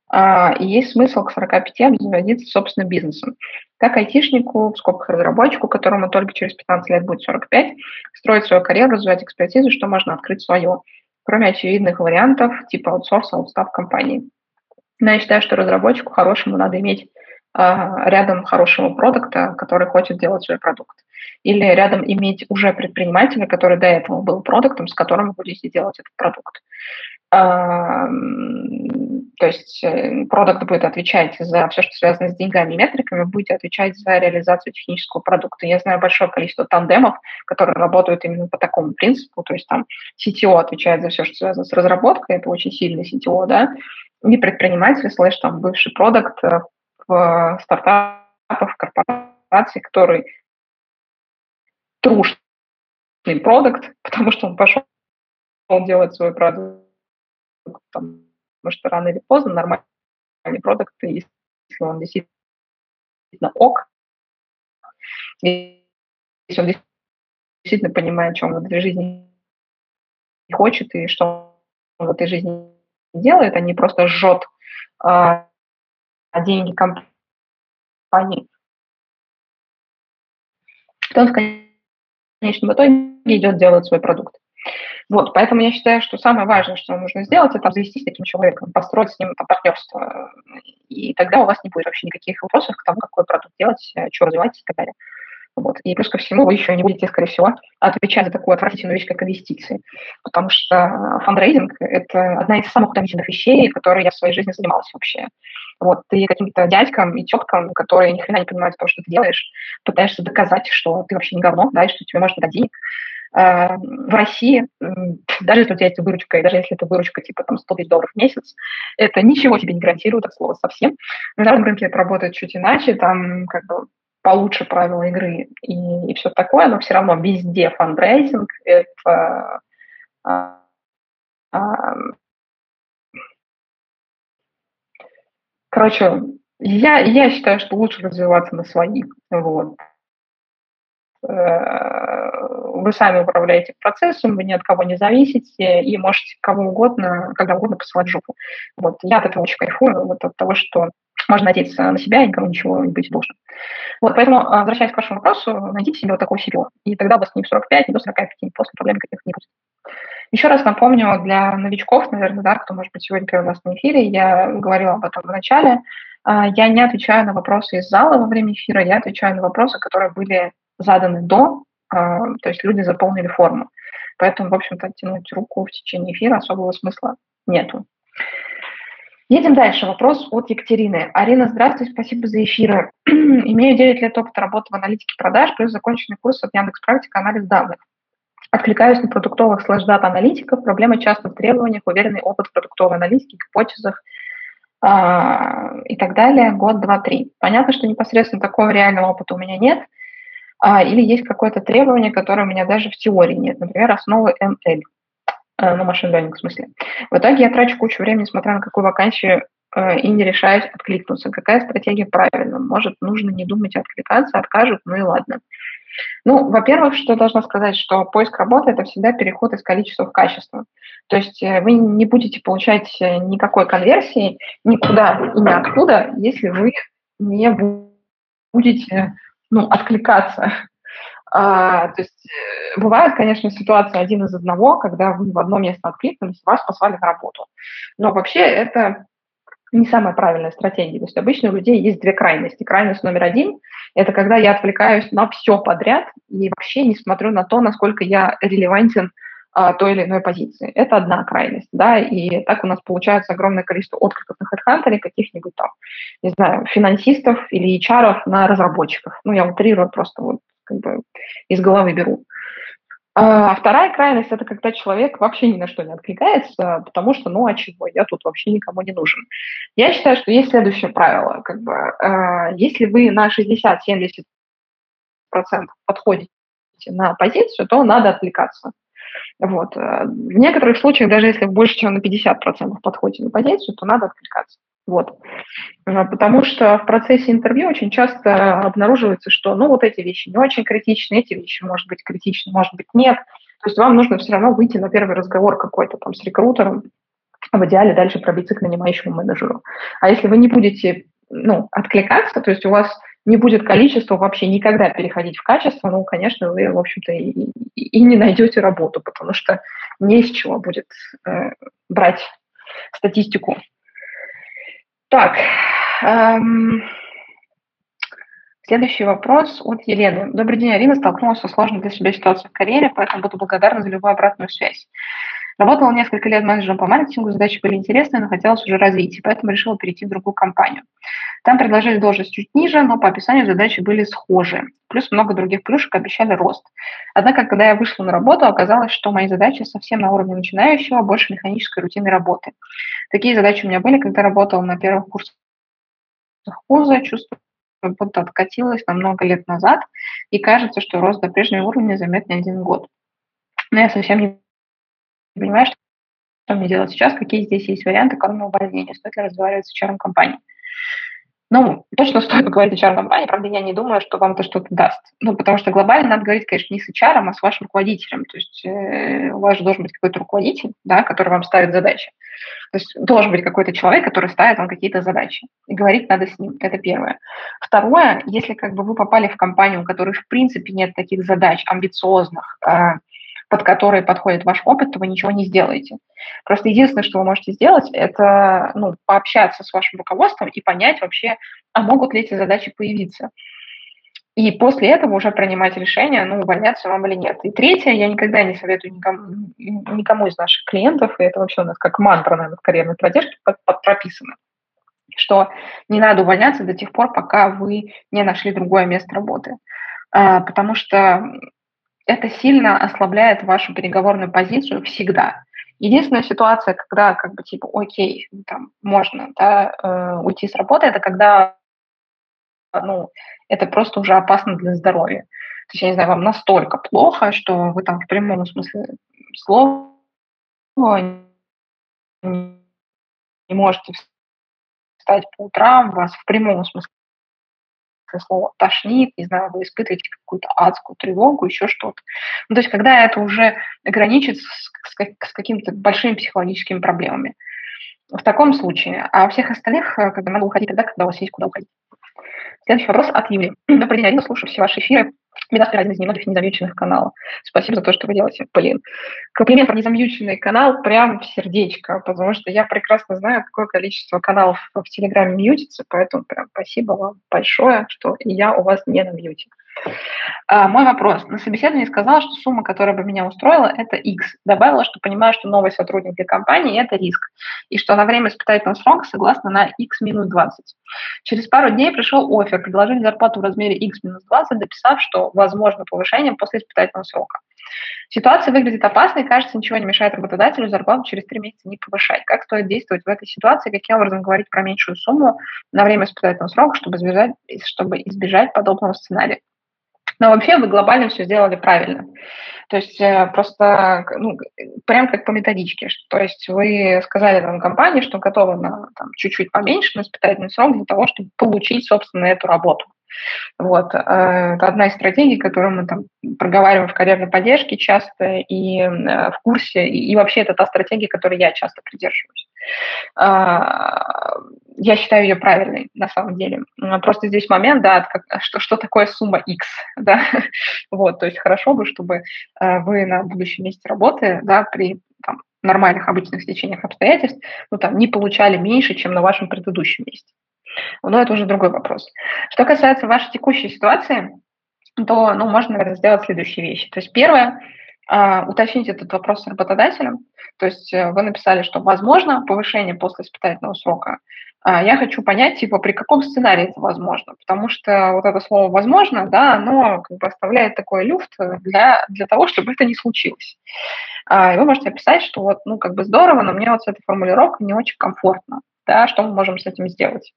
а, и есть смысл к 45 обзаводиться собственным бизнесом. Как айтишнику, в скобках разработчику, которому только через 15 лет будет 45, строить свою карьеру, развивать экспертизу, что можно открыть свое, кроме очевидных вариантов типа аутсорса, аутстав компании. Но я считаю, что разработчику хорошему надо иметь а, рядом хорошего продукта, который хочет делать свой продукт или рядом иметь уже предпринимателя, который до этого был продуктом, с которым вы будете делать этот продукт. То есть э, продукт будет отвечать за все, что связано с деньгами и метриками, будете отвечать за реализацию технического продукта. Я знаю большое количество тандемов, которые работают именно по такому принципу. То есть там CTO отвечает за все, что связано с разработкой, это очень сильный CTO, да, и предприниматель, слэш там бывший продукт э, в стартапах, корпораций, который трушный продукт, потому что он пошел делать свой продукт, потому что рано или поздно нормальный продукт, если он действительно ок, если он действительно понимает, чем он в этой жизни хочет и что он в этой жизни делает, а не просто жжет а, деньги компании, то он, конечном итоге идет делать свой продукт. Вот, поэтому я считаю, что самое важное, что нужно сделать, это завестись с таким человеком, построить с ним партнерство. И тогда у вас не будет вообще никаких вопросов к тому, какой продукт делать, э, что развивать и так далее. Вот. И плюс ко всему вы еще не будете, скорее всего, отвечать за такую отвратительную вещь, как инвестиции. Потому что фандрейзинг – это одна из самых утомительных вещей, которые я в своей жизни занималась вообще. Вот. Ты каким-то дядькам и теткам, которые ни хрена не понимают того, что ты делаешь, пытаешься доказать, что ты вообще не говно, да, и что тебе может дать денег. А, в России, даже если у тебя есть выручка, и даже если это выручка типа там 100 тысяч долларов в месяц, это ничего тебе не гарантирует, от слова совсем. На международном рынке это работает чуть иначе, там как бы получше правила игры и, и все такое, но все равно везде фандрейзинг – это а, а, короче, я, я считаю, что лучше развиваться на своих. Вот. Э, вы сами управляете процессом, вы ни от кого не зависите и можете кого угодно, когда угодно посылать жопу. Вот. Я от этого очень кайфую, вот от того, что можно надеяться на себя и никому ничего не быть должен. Вот, поэтому, а, возвращаясь к вашему вопросу, найдите себе вот такую силу, и тогда у вас не в 45, не до 45, не после проблем каких не будет. Еще раз напомню для новичков, наверное, да, кто, может быть, сегодня первый раз на эфире, я говорила об этом в начале, а, я не отвечаю на вопросы из зала во время эфира, я отвечаю на вопросы, которые были заданы до, то есть люди заполнили форму. Поэтому, в общем-то, тянуть руку в течение эфира особого смысла нету. Едем дальше. Вопрос от Екатерины. Арина, здравствуйте, спасибо за эфиры. Имею 9 лет опыта работы в аналитике продаж, плюс законченный курс от Яндекс Практикума анализ данных. Откликаюсь на продуктовых слэш data аналитиков. Проблема часто в требованиях, уверенный опыт в продуктовой аналитике, гипотезах э, и так далее. Год, два, три. Понятно, что непосредственно такого реального опыта у меня нет. А, или есть какое-то требование, которое у меня даже в теории нет. Например, основы ML. Э, ну, машин learning в смысле. В итоге я трачу кучу времени, смотря на какую вакансию, э, и не решаюсь откликнуться. Какая стратегия правильна? Может, нужно не думать откликаться, откажут, ну и ладно. Ну, во-первых, что должна сказать, что поиск работы – это всегда переход из количества в качество. То есть э, вы не будете получать никакой конверсии никуда и ниоткуда, если вы не будете ну, откликаться а, то есть э, бывает, конечно, ситуация один из одного, когда вы в одно место откликнулись, вас послали на работу. Но вообще это не самая правильная стратегия. То есть обычно у людей есть две крайности. Крайность номер один – это когда я отвлекаюсь на все подряд и вообще не смотрю на то, насколько я релевантен той или иной позиции. Это одна крайность, да, и так у нас получается огромное количество откликов на HeadHunter, каких-нибудь там, не знаю, финансистов или HR на разработчиков. Ну, я утрирую просто вот как бы из головы беру. А вторая крайность – это когда человек вообще ни на что не откликается, потому что, ну, а чего, я тут вообще никому не нужен. Я считаю, что есть следующее правило. Как бы, э, если вы на 60-70% подходите на позицию, то надо отвлекаться. Вот. Э, в некоторых случаях, даже если больше, чем на 50% подходите на позицию, то надо отвлекаться. Вот. А, потому что в процессе интервью очень часто обнаруживается, что ну вот эти вещи не очень критичны, эти вещи, может быть, критичны, может быть, нет. То есть вам нужно все равно выйти на первый разговор какой-то там с рекрутером, а в идеале дальше пробиться к нанимающему менеджеру. А если вы не будете ну, откликаться, то есть у вас не будет количества вообще никогда переходить в качество, ну, конечно, вы, в общем-то, и, и не найдете работу, потому что не из чего будет э, брать статистику так, эм, следующий вопрос от Елены. Добрый день, Арина. Столкнулась со сложной для себя ситуацией в карьере, поэтому буду благодарна за любую обратную связь. Работала несколько лет менеджером по маркетингу, задачи были интересные, но хотелось уже развить, и поэтому решила перейти в другую компанию. Там предложили должность чуть ниже, но по описанию задачи были схожи. Плюс много других плюшек обещали рост. Однако, когда я вышла на работу, оказалось, что мои задачи совсем на уровне начинающего, больше механической рутинной работы. Такие задачи у меня были, когда работала на первых курсах вуза, чувствую, будто откатилась на много лет назад, и кажется, что рост до прежнего уровня займет не один год. Но я совсем не понимаю, что мне делать сейчас, какие здесь есть варианты, кроме увольнения, стоит ли разговаривать с HR-компанией. Ну, точно стоит поговорить с HR-компанией, правда, я не думаю, что вам это что-то даст. Ну, потому что глобально надо говорить, конечно, не с HR, а с вашим руководителем. То есть э, у вас же должен быть какой-то руководитель, да, который вам ставит задачи. То есть должен быть какой-то человек, который ставит вам какие-то задачи. И говорить надо с ним. Это первое. Второе, если как бы вы попали в компанию, у которой в принципе нет таких задач амбициозных, э, под которые подходит ваш опыт, то вы ничего не сделаете. Просто единственное, что вы можете сделать, это ну, пообщаться с вашим руководством и понять вообще, а могут ли эти задачи появиться. И после этого уже принимать решение, ну, увольняться вам или нет. И третье, я никогда не советую никому, никому из наших клиентов, и это вообще у нас как мантра, наверное, в карьерной поддержке под, под прописано, что не надо увольняться до тех пор, пока вы не нашли другое место работы. А, потому что это сильно ослабляет вашу переговорную позицию всегда. Единственная ситуация, когда как бы типа, окей, там можно да, э, уйти с работы, это когда ну, это просто уже опасно для здоровья. То есть, я не знаю, вам настолько плохо, что вы там в прямом смысле слова не можете встать по утрам, вас в прямом смысле слово тошнит, не знаю, вы испытываете какую-то адскую тревогу, еще что-то. Ну, то есть когда это уже граничит с, с, с какими-то большими психологическими проблемами. В таком случае. А у всех остальных э, когда надо уходить тогда, когда у вас есть куда уходить. Следующий вопрос от Юли. Добрый день, Алина, слушаю все ваши эфиры. Медаспер один из немногих незамьюченных каналов. Спасибо за то, что вы делаете. Блин, комплимент про незамьюченный канал прям в сердечко, потому что я прекрасно знаю, какое количество каналов в Телеграме мьютится, поэтому прям спасибо вам большое, что я у вас не на мьюте. А, мой вопрос. На собеседовании сказала, что сумма, которая бы меня устроила, это X. Добавила, что понимаю, что новый сотрудник для компании – это риск, и что на время испытательного срока согласна на X минус 20. Через пару дней пришел офер, предложили зарплату в размере X минус 20, дописав, что возможно повышение после испытательного срока. Ситуация выглядит опасной, кажется, ничего не мешает работодателю зарплату через три месяца не повышать. Как стоит действовать в этой ситуации, каким образом говорить про меньшую сумму на время испытательного срока, чтобы избежать, чтобы избежать подобного сценария? Но вообще вы глобально все сделали правильно. То есть э, просто, ну, прям как по методичке. То есть вы сказали там компании, что готовы на там, чуть-чуть поменьше на испытательный срок для того, чтобы получить, собственно, эту работу. Вот. Э, это одна из стратегий, которую мы там проговариваем в карьерной поддержке часто и э, в курсе, и вообще это та стратегия, которой я часто придерживаюсь. А, я считаю ее правильной на самом деле. Просто здесь момент, да, что, что такое сумма X, да, вот, то есть хорошо бы, чтобы э, вы на будущем месте работы, да, при нормальных обычных стечениях обстоятельств, ну, там, не получали меньше, чем на вашем предыдущем месте. Но это уже другой вопрос. Что касается вашей текущей ситуации, то, ну, можно, наверное, сделать следующие вещи. То есть первое, а, уточнить этот вопрос с работодателем. То есть э, вы написали, что возможно повышение после испытательного срока. А, я хочу понять, типа, при каком сценарии это возможно, потому что вот это слово «возможно», да, оно как бы оставляет такой люфт для, для того, чтобы это не случилось. А, и вы можете описать, что вот, ну, как бы здорово, но мне вот с этой формулировкой не очень комфортно, да, что мы можем с этим сделать.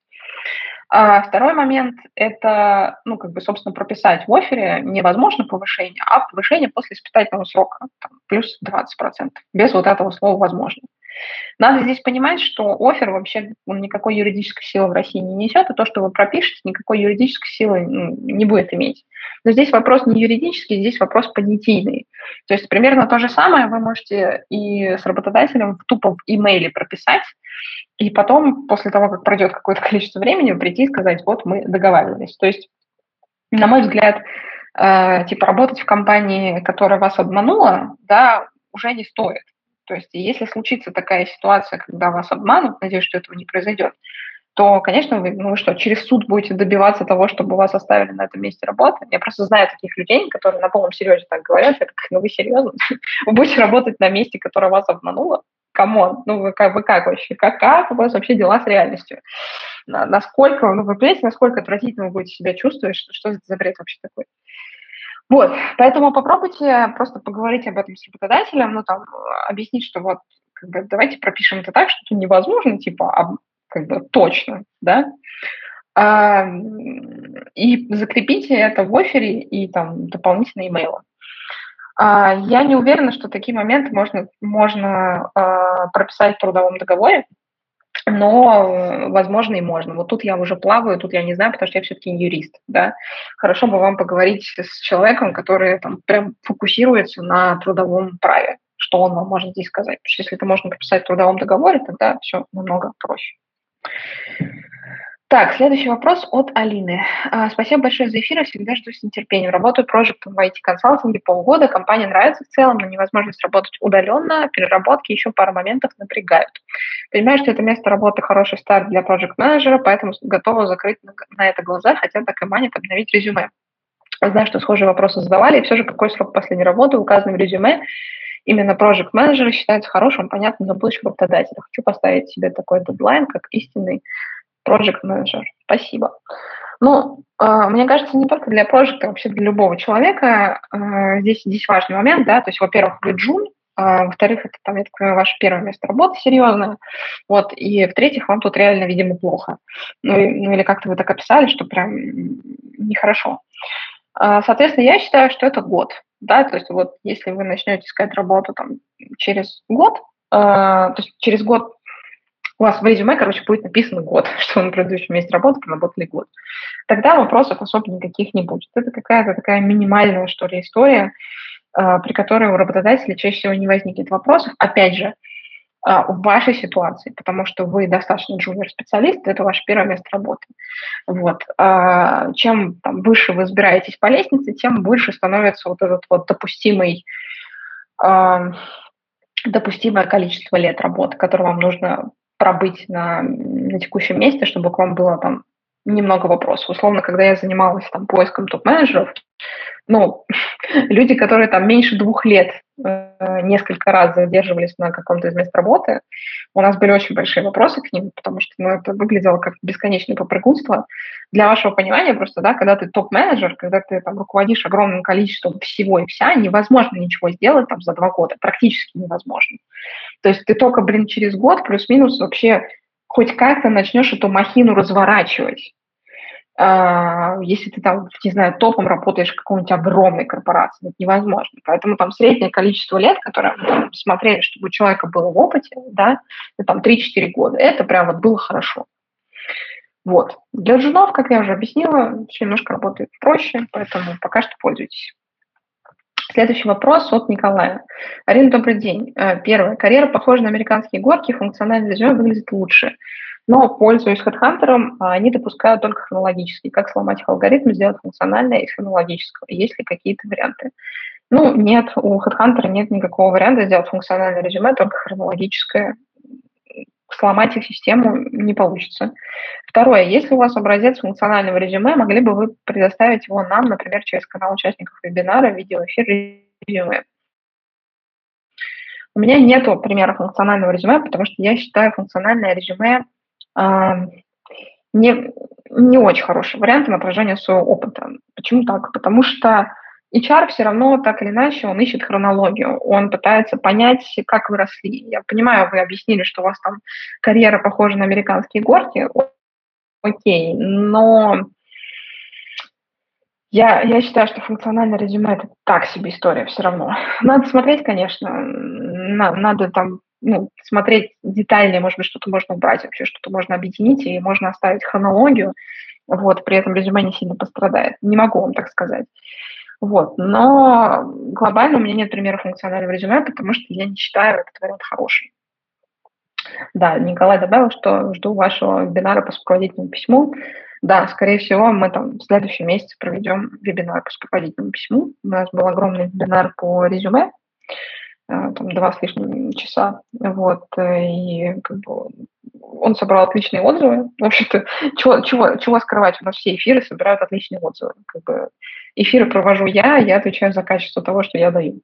А второй момент – это, ну, как бы, собственно, прописать в офере невозможно повышение, а повышение после испытательного срока, там, плюс 20%, без вот этого слова «возможно». Надо здесь понимать, что офер вообще он никакой юридической силы в России не несет, и то, что вы пропишете, никакой юридической силы ну, не будет иметь. Но здесь вопрос не юридический, здесь вопрос понятийный. То есть примерно то же самое вы можете и с работодателем тупо в имейле прописать, и потом, после того, как пройдет какое-то количество времени, прийти и сказать, вот мы договаривались. То есть, на мой взгляд, э, типа работать в компании, которая вас обманула, да, уже не стоит. То есть если случится такая ситуация, когда вас обманут, надеюсь, что этого не произойдет, то, конечно, вы, ну вы что, через суд будете добиваться того, чтобы вас оставили на этом месте работы. Я просто знаю таких людей, которые на полном серьезе так говорят. Я так, ну вы серьезно? Вы будете работать на месте, которое вас обмануло? Come on, ну вы как, вы как вообще? Как, как у вас вообще дела с реальностью? Насколько, ну вы понимаете, насколько отвратительно вы будете себя чувствовать, что, что за бред вообще такой? Вот, поэтому попробуйте просто поговорить об этом с работодателем, ну, там, объяснить, что вот, как бы, давайте пропишем это так, что это невозможно, типа, а, как бы, точно, да, а, и закрепите это в офере и там дополнительно имейлом. А, я не уверена, что такие моменты можно, можно а, прописать в трудовом договоре, но, возможно, и можно. Вот тут я уже плаваю, тут я не знаю, потому что я все-таки не юрист, да. Хорошо бы вам поговорить с человеком, который там прям фокусируется на трудовом праве, что он вам может здесь сказать. Потому что если это можно прописать в трудовом договоре, тогда все намного проще. Так, следующий вопрос от Алины. А, спасибо большое за эфир, всегда жду с нетерпением. Работаю проектом в IT-консалтинге полгода, компания нравится в целом, но невозможность работать удаленно, переработки, еще пару моментов напрягают. Понимаю, что это место работы хороший старт для проект-менеджера, поэтому готова закрыть на это глаза, хотя так и манит обновить резюме. Знаю, что схожие вопросы задавали, и все же какой срок последней работы указан в резюме, именно проект менеджера считается хорошим, понятным для будущих работодателей. Хочу поставить себе такой дедлайн, как истинный project менеджер. Спасибо. Ну, э, мне кажется, не только для проекта, а вообще для любого человека э, здесь, здесь важный момент, да, то есть, во-первых, вы джун, а, во-вторых, это там, я так понимаю, ваше первое место работы серьезное, вот, и в-третьих, вам тут реально, видимо, плохо. Ну, ну или как-то вы так описали, что прям нехорошо. Соответственно, я считаю, что это год, да, то есть вот если вы начнете искать работу там через год, то есть через год у вас в резюме, короче, будет написано год, что вы на предыдущем месте работы проработали год. Тогда вопросов особо никаких не будет. Это какая-то такая минимальная, что ли, история, а, при которой у работодателя чаще всего не возникнет вопросов. Опять же, а, в вашей ситуации, потому что вы достаточно джуниор-специалист, это ваше первое место работы. Вот. А, чем там, выше вы избираетесь по лестнице, тем выше становится вот этот вот допустимый допустимое количество лет работы, которое вам нужно пробыть на, на текущем месте, чтобы к вам было там немного вопросов. Условно, когда я занималась там поиском топ-менеджеров, ну, люди, которые там меньше двух лет э, несколько раз задерживались на каком-то из мест работы, у нас были очень большие вопросы к ним, потому что ну, это выглядело как бесконечное попрыгунство. Для вашего понимания просто, да, когда ты топ-менеджер, когда ты там руководишь огромным количеством всего и вся, невозможно ничего сделать там за два года, практически невозможно. То есть ты только, блин, через год плюс-минус вообще хоть как-то начнешь эту махину разворачивать. А, если ты там, не знаю, топом работаешь в какой-нибудь огромной корпорации, это невозможно. Поэтому там среднее количество лет, которое мы смотрели, чтобы у человека было в опыте, да, там 3-4 года, это прям вот было хорошо. Вот. Для джунов, как я уже объяснила, все немножко работает проще, поэтому пока что пользуйтесь. Следующий вопрос от Николая. Арина, добрый день. Э, первое. Карьера похожа на американские горки, функциональный резюме выглядит лучше. Но, пользуясь HeadHunter, они допускают только хронологически. Как сломать их алгоритм, сделать функциональное из хронологического? Есть ли какие-то варианты? Ну, нет, у HeadHunter нет никакого варианта сделать функциональное резюме, только хронологическое. Сломать их систему не получится. Второе, если у вас образец функционального резюме, могли бы вы предоставить его нам, например, через канал участников вебинара, видеоэфир резюме. У меня нет примера функционального резюме, потому что я считаю функциональное резюме не, не очень хорошим вариантом отражения своего опыта. Почему так? Потому что HR все равно так или иначе, он ищет хронологию, он пытается понять, как вы росли. Я понимаю, вы объяснили, что у вас там карьера похожа на американские горки, окей, но я, я считаю, что функциональное резюме – это так себе история все равно. Надо смотреть, конечно, надо там ну, смотреть детальнее, может быть, что-то можно убрать вообще, что-то можно объединить, и можно оставить хронологию, вот, при этом резюме не сильно пострадает. Не могу вам так сказать. Вот, но глобально у меня нет примера функционального резюме, потому что я не считаю этот вариант хороший. Да, Николай добавил, что жду вашего вебинара по сопроводительному письму. Да, скорее всего, мы там в следующем месяце проведем вебинар по сопроводительному письму. У нас был огромный вебинар по резюме, там, два с лишним часа, вот, э, и как бы он собрал отличные отзывы. В общем-то, чего, чего, чего скрывать? У нас все эфиры собирают отличные отзывы. Как бы эфиры провожу я, я отвечаю за качество того, что я даю.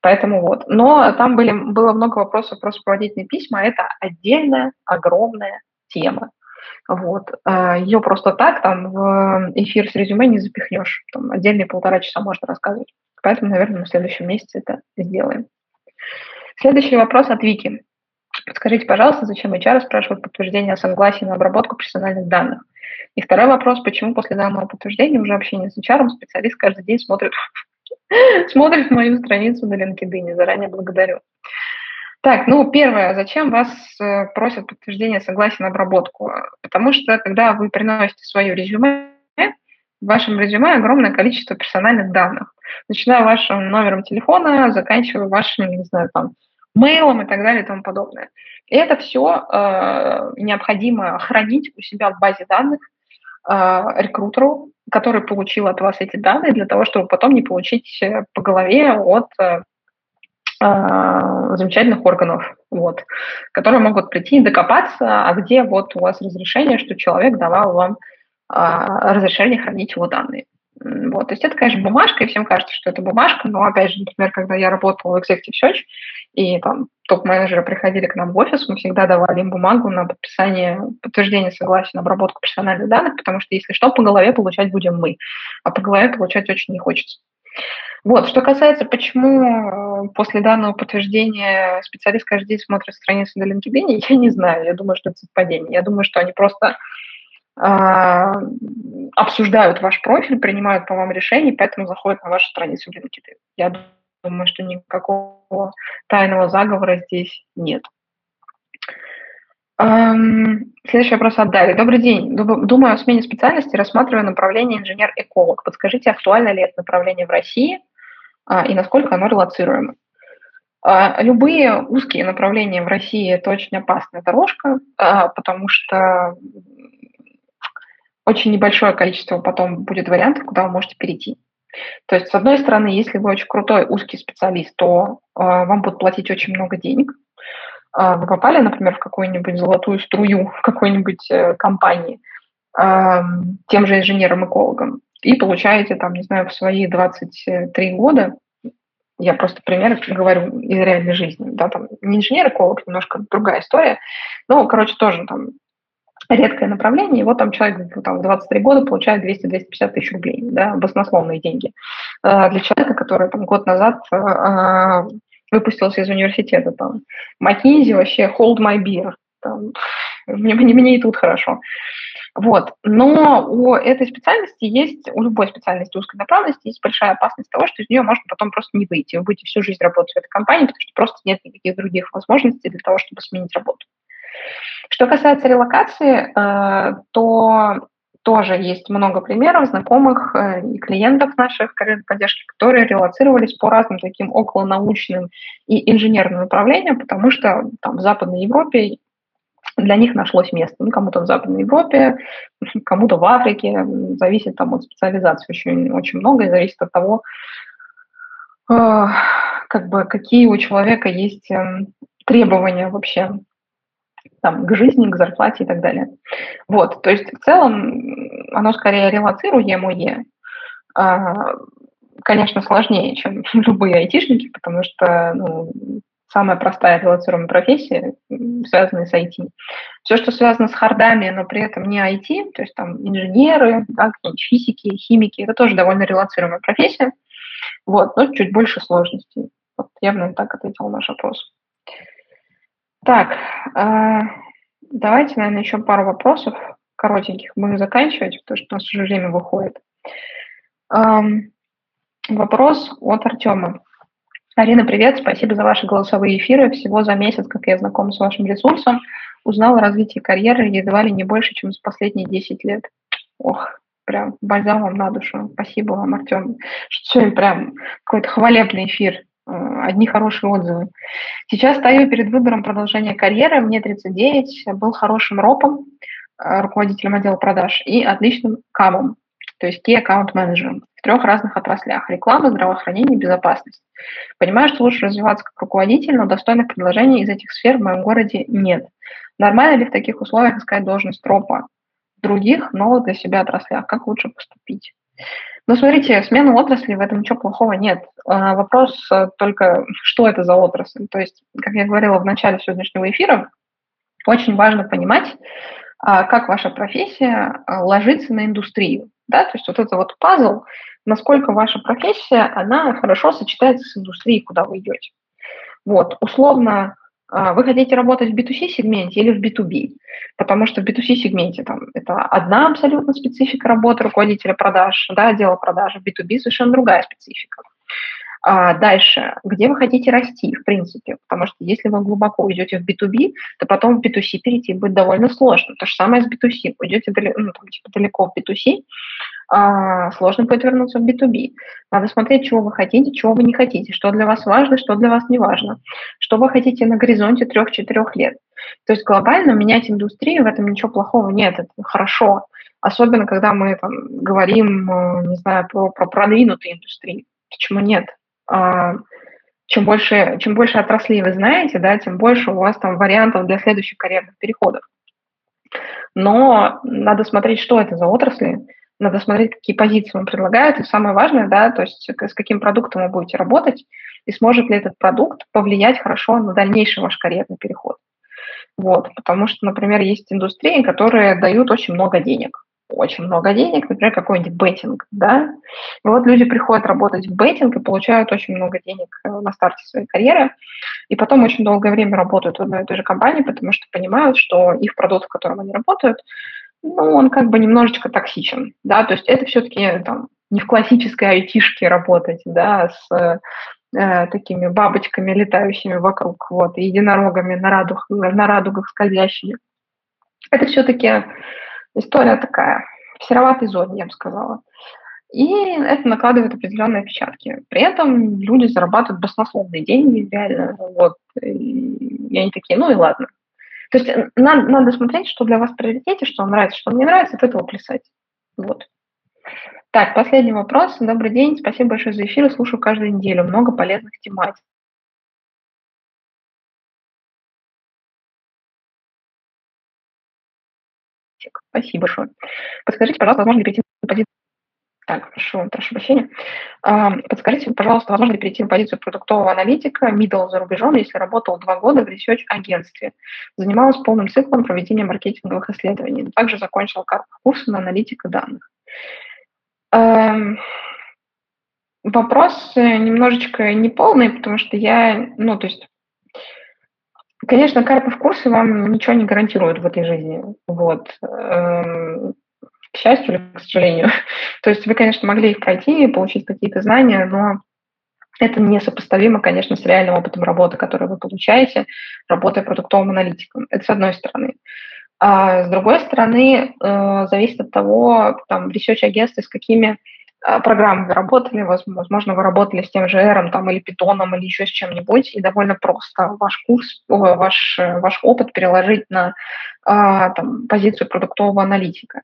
Поэтому вот. Но там были, было много вопросов про сопроводительные письма. Это отдельная, огромная тема. Вот. Э, Ее просто так там в эфир с резюме не запихнешь. Там отдельные полтора часа можно рассказывать. Поэтому, наверное, на следующем месяце это сделаем. Следующий вопрос от Вики. Скажите, пожалуйста, зачем HR спрашивает подтверждение о согласии на обработку персональных данных? И второй вопрос, почему после данного подтверждения уже общение с HR специалист каждый день смотрит, смотрит мою страницу на LinkedIn. Заранее благодарю. Так, ну, первое, зачем вас э, просят подтверждение согласия на обработку? Потому что, когда вы приносите свое резюме, в вашем резюме огромное количество персональных данных, начиная вашим номером телефона, заканчивая вашим, не знаю, там, мейлом и так далее и тому подобное. И это все э, необходимо хранить у себя в базе данных э, рекрутеру, который получил от вас эти данные, для того, чтобы потом не получить э, по голове от э, э, замечательных органов, вот, которые могут прийти и докопаться, а где вот у вас разрешение, что человек давал вам а, разрешение хранить его данные. Вот, то есть это, конечно, бумажка, и всем кажется, что это бумажка, но, опять же, например, когда я работала в Executive Search, и там топ-менеджеры приходили к нам в офис, мы всегда давали им бумагу на подписание подтверждения согласия на обработку персональных данных, потому что, если что, по голове получать будем мы, а по голове получать очень не хочется. Вот, что касается, почему э, после данного подтверждения специалист каждый день смотрит страницу на LinkedIn, я не знаю, я думаю, что это совпадение. Я думаю, что они просто обсуждают ваш профиль, принимают по вам решения, поэтому заходят на вашу страницу LinkedIn. Я думаю, что никакого тайного заговора здесь нет. Следующий вопрос от Дарьи. Добрый день. Думаю о смене специальности, рассматриваю направление инженер-эколог. Подскажите, актуально ли это направление в России а, и насколько оно релацируемо? А, любые узкие направления в России – это очень опасная дорожка, а, потому что очень небольшое количество потом будет вариантов, куда вы можете перейти. То есть, с одной стороны, если вы очень крутой узкий специалист, то вам будут платить очень много денег – а, вы попали, например, в какую-нибудь золотую струю в какой-нибудь э, компании тем же инженером-экологом и получаете там, не знаю, в свои 23 года, я просто пример говорю из реальной жизни, да, там не инженер-эколог, немножко другая история, но, короче, тоже там редкое направление, и вот там человек там, в 23 года получает 200-250 тысяч рублей, да, баснословные деньги. А, для человека, который там год назад а, выпустился из университета, там, McKinsey вообще hold my beer, там, мне, мне, мне и тут хорошо. Вот. Но у этой специальности есть, у любой специальности узкой направленности есть большая опасность того, что из нее можно потом просто не выйти. Вы будете всю жизнь работать в этой компании, потому что просто нет никаких других возможностей для того, чтобы сменить работу. Что касается релокации, э, то тоже есть много примеров знакомых э, и клиентов наших карьерной поддержки, которые релацировались по разным таким околонаучным и инженерным направлениям, потому что там в Западной Европе для них нашлось место. Ну, кому-то в Западной Европе, кому-то в Африке. Зависит там от специализации очень, очень много и зависит от того, э, как бы, какие у человека есть эм, требования вообще там, к жизни, к зарплате и так далее. Вот, то есть в целом оно скорее релацируемое, а, конечно, сложнее, чем любые айтишники, потому что ну, самая простая релацируемая профессия, связанная с IT. Все, что связано с хардами, но при этом не IT, то есть там инженеры, да, физики, химики, это тоже довольно релацируемая профессия, вот, но чуть больше сложностей. Вот я бы так ответила на наш вопрос. Так, э, давайте, наверное, еще пару вопросов коротеньких будем заканчивать, потому что у нас уже время выходит. Вопрос от Артема. Арина, привет, спасибо за ваши голосовые эфиры. Всего за месяц, как я знаком с вашим ресурсом, узнала развитии карьеры едва ли не больше, чем за последние 10 лет. Ох, прям бальзам вам на душу. Спасибо вам, Артем. Что сегодня прям какой-то хвалебный эфир. Э, одни хорошие отзывы. Сейчас стою перед выбором продолжения карьеры. Мне 39, был хорошим ропом, э, руководителем отдела продаж, и отличным камом, то есть key account менеджером в трех разных отраслях – реклама, здравоохранение, безопасность. Понимаю, что лучше развиваться как руководитель, но достойных предложений из этих сфер в моем городе нет. Нормально ли в таких условиях искать должность ропа? В других, новых для себя отраслях? Как лучше поступить? Ну, смотрите, смена отрасли, в этом ничего плохого нет. А, вопрос э, только, что это за отрасль. То есть, как я говорила в начале сегодняшнего эфира, очень важно понимать, а, как ваша профессия а, ложится на индустрию. Да? То есть вот это вот пазл, насколько ваша профессия, она хорошо сочетается с индустрией, куда вы идете. Вот, условно, вы хотите работать в B2C-сегменте или в B2B? Потому что в B2C-сегменте там, это одна абсолютно специфика работы руководителя продаж, да, отдела продаж, в B2B совершенно другая специфика. А дальше, где вы хотите расти, в принципе, потому что если вы глубоко уйдете в B2B, то потом в B2C перейти будет довольно сложно. То же самое с B2C. Уйдете далеко, ну, там, типа, далеко в B2C, а, сложно будет вернуться в B2B. Надо смотреть, чего вы хотите, чего вы не хотите, что для вас важно, что для вас не важно, что вы хотите на горизонте 3-4 лет. То есть глобально менять индустрию, в этом ничего плохого нет, это хорошо. Особенно, когда мы там, говорим, э, не знаю, про, про продвинутые индустрии. Почему нет? А, чем больше, чем больше отраслей вы знаете, да, тем больше у вас там вариантов для следующих карьерных переходов. Но надо смотреть, что это за отрасли, надо смотреть, какие позиции вам предлагают, и самое важное, да, то есть с каким продуктом вы будете работать, и сможет ли этот продукт повлиять хорошо на дальнейший ваш карьерный переход. Вот, потому что, например, есть индустрии, которые дают очень много денег. Очень много денег, например, какой-нибудь беттинг, да, и вот люди приходят работать в беттинг и получают очень много денег э, на старте своей карьеры, и потом очень долгое время работают в одной и той же компании, потому что понимают, что их продукт, в котором они работают, ну, он как бы немножечко токсичен, да, то есть это все-таки там не в классической айтишке работать, да, с э, такими бабочками, летающими вокруг, вот, единорогами на, радуг, на радугах скользящими. Это все-таки история такая, в сероватой зоне, я бы сказала. И это накладывает определенные отпечатки. При этом люди зарабатывают баснословные деньги, реально. Вот. И они такие, ну и ладно. То есть э, надо, надо смотреть, что для вас в приоритете, что вам нравится, что вам не нравится, от этого плясать. Вот. Так, последний вопрос. Добрый день, спасибо большое за эфир, слушаю каждую неделю. Много полезных тематик. Спасибо большое. Подскажите, пожалуйста, возможно ли перейти на позицию так, прошу, прошу прощения. Подскажите, пожалуйста, возможно ли перейти на позицию продуктового аналитика, middle за рубежом, если работал два года в research-агентстве? Занималась полным циклом проведения маркетинговых исследований. Также закончила курсы на аналитику данных. Вопрос немножечко неполный, потому что я, ну, то есть Конечно, Карпов курсы вам ничего не гарантируют в этой жизни. Вот к счастью или к сожалению. То есть вы, конечно, могли их пройти, получить какие-то знания, но это несопоставимо, конечно, с реальным опытом работы, который вы получаете, работая продуктовым аналитиком. Это с одной стороны. А с другой стороны, э, зависит от того, там, research агентстве с какими э, программами вы работали, возможно, вы работали с тем же R там, или питоном, или еще с чем-нибудь, и довольно просто ваш курс, ваш, ваш опыт переложить на э, там, позицию продуктового аналитика.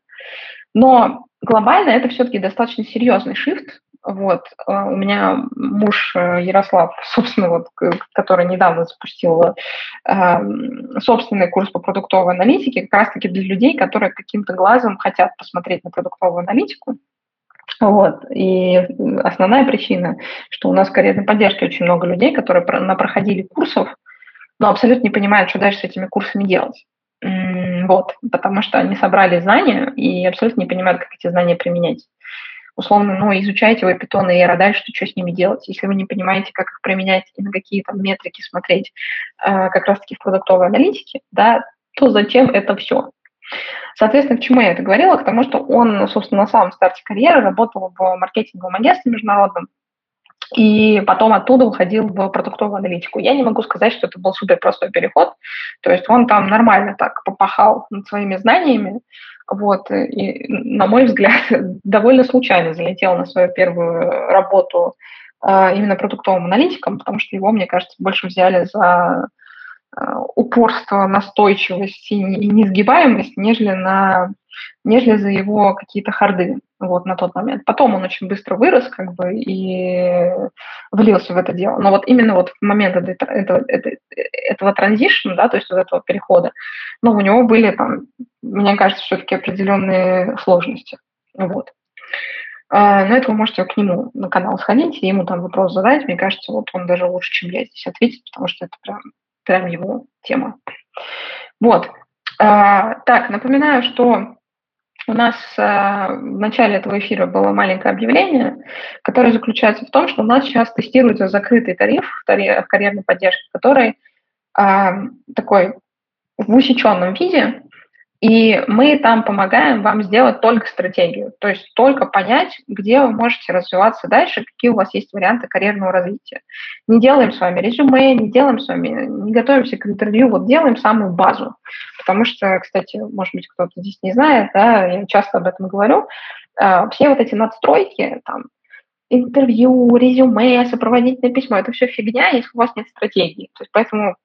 Но глобально это все-таки достаточно серьезный шифт. Вот. А, у меня муж э, Ярослав, собственно, вот, который недавно запустил э, собственный курс по продуктовой аналитике, как раз-таки для людей, которые каким-то глазом хотят посмотреть на продуктовую аналитику. Вот. И основная причина, что у нас в карьерной поддержке очень много людей, которые проходили курсов, но абсолютно не понимают, что дальше с этими курсами делать. Вот, потому что они собрали знания и абсолютно не понимают, как эти знания применять. Условно, ну, изучайте вы питоны и эра дальше, что с ними делать. Если вы не понимаете, как их применять и на какие там метрики смотреть э, как раз-таки в продуктовой аналитике, да, то зачем это все? Соответственно, к чему я это говорила? К тому, что он, собственно, на самом старте карьеры работал в маркетинговом агентстве международном, и потом оттуда уходил в продуктовую аналитику. Я не могу сказать, что это был супер простой переход, то есть он там нормально так попахал над своими знаниями, вот, и, на мой взгляд, довольно случайно залетел на свою первую работу а, именно продуктовым аналитиком, потому что его, мне кажется, больше взяли за упорство, настойчивость и несгибаемость, нежели, на, нежели за его какие-то харды вот, на тот момент. Потом он очень быстро вырос как бы и влился в это дело. Но вот именно вот в момент этого, этого, этого транзишна, да, то есть вот этого перехода, ну, у него были там, мне кажется, все-таки определенные сложности. Вот. А, но это вы можете к нему на канал сходить и ему там вопрос задать. Мне кажется, вот он даже лучше, чем я здесь ответит, потому что это прям, прям его тема. Вот. А, так, напоминаю, что у нас э, в начале этого эфира было маленькое объявление, которое заключается в том, что у нас сейчас тестируется закрытый тариф в карьерной поддержке, который э, такой в усеченном виде, и мы там помогаем вам сделать только стратегию, то есть только понять, где вы можете развиваться дальше, какие у вас есть варианты карьерного развития. Не делаем с вами резюме, не делаем с вами, не готовимся к интервью, вот делаем самую базу. Потому что, кстати, может быть, кто-то здесь не знает, да, я часто об этом говорю, а, все вот эти надстройки, там, интервью, резюме, сопроводительное письмо, это все фигня, если у вас нет стратегии. То есть поэтому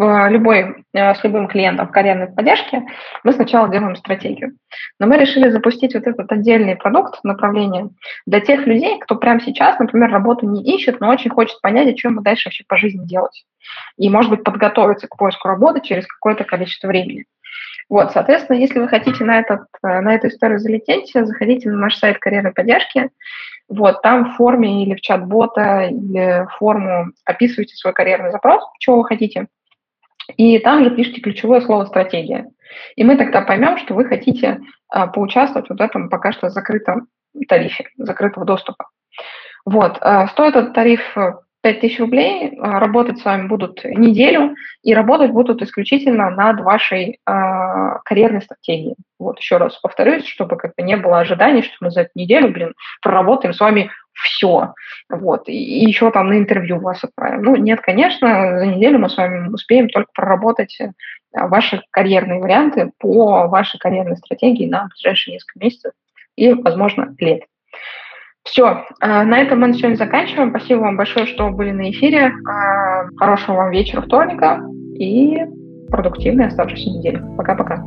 любой, э, с любым клиентом в карьерной поддержке, мы сначала делаем стратегию. Но мы решили запустить вот этот отдельный продукт, направление для тех людей, кто прямо сейчас, например, работу не ищет, но очень хочет понять, что ему дальше вообще по жизни делать. И, может быть, подготовиться к поиску работы через какое-то количество времени. Вот, соответственно, если вы хотите на, этот, э, на эту историю залететь, заходите на наш сайт карьерной поддержки, вот, там в форме или в чат-бота, или в форму описывайте свой карьерный запрос, чего вы хотите – и там же пишите ключевое слово «стратегия». И мы тогда поймем, что вы хотите а, поучаствовать в этом пока что закрытом тарифе, закрытого доступа. Вот. А, стоит этот тариф 5000 рублей, а, работать с вами будут неделю, и работать будут исключительно над вашей э, карьерной стратегией. Вот еще раз повторюсь, чтобы как-то не было ожиданий, что мы за эту неделю, блин, проработаем с вами все. Вот. И, и еще там на интервью вас отправим. Ну, нет, конечно, за неделю мы с вами успеем только проработать э, ваши карьерные варианты по вашей карьерной стратегии на ближайшие несколько месяцев и, возможно, лет. Все, э, на этом мы на сегодня заканчиваем. Спасибо вам большое, что были на эфире. Э, хорошего вам вечера вторника и продуктивной оставшейся недели. Пока-пока.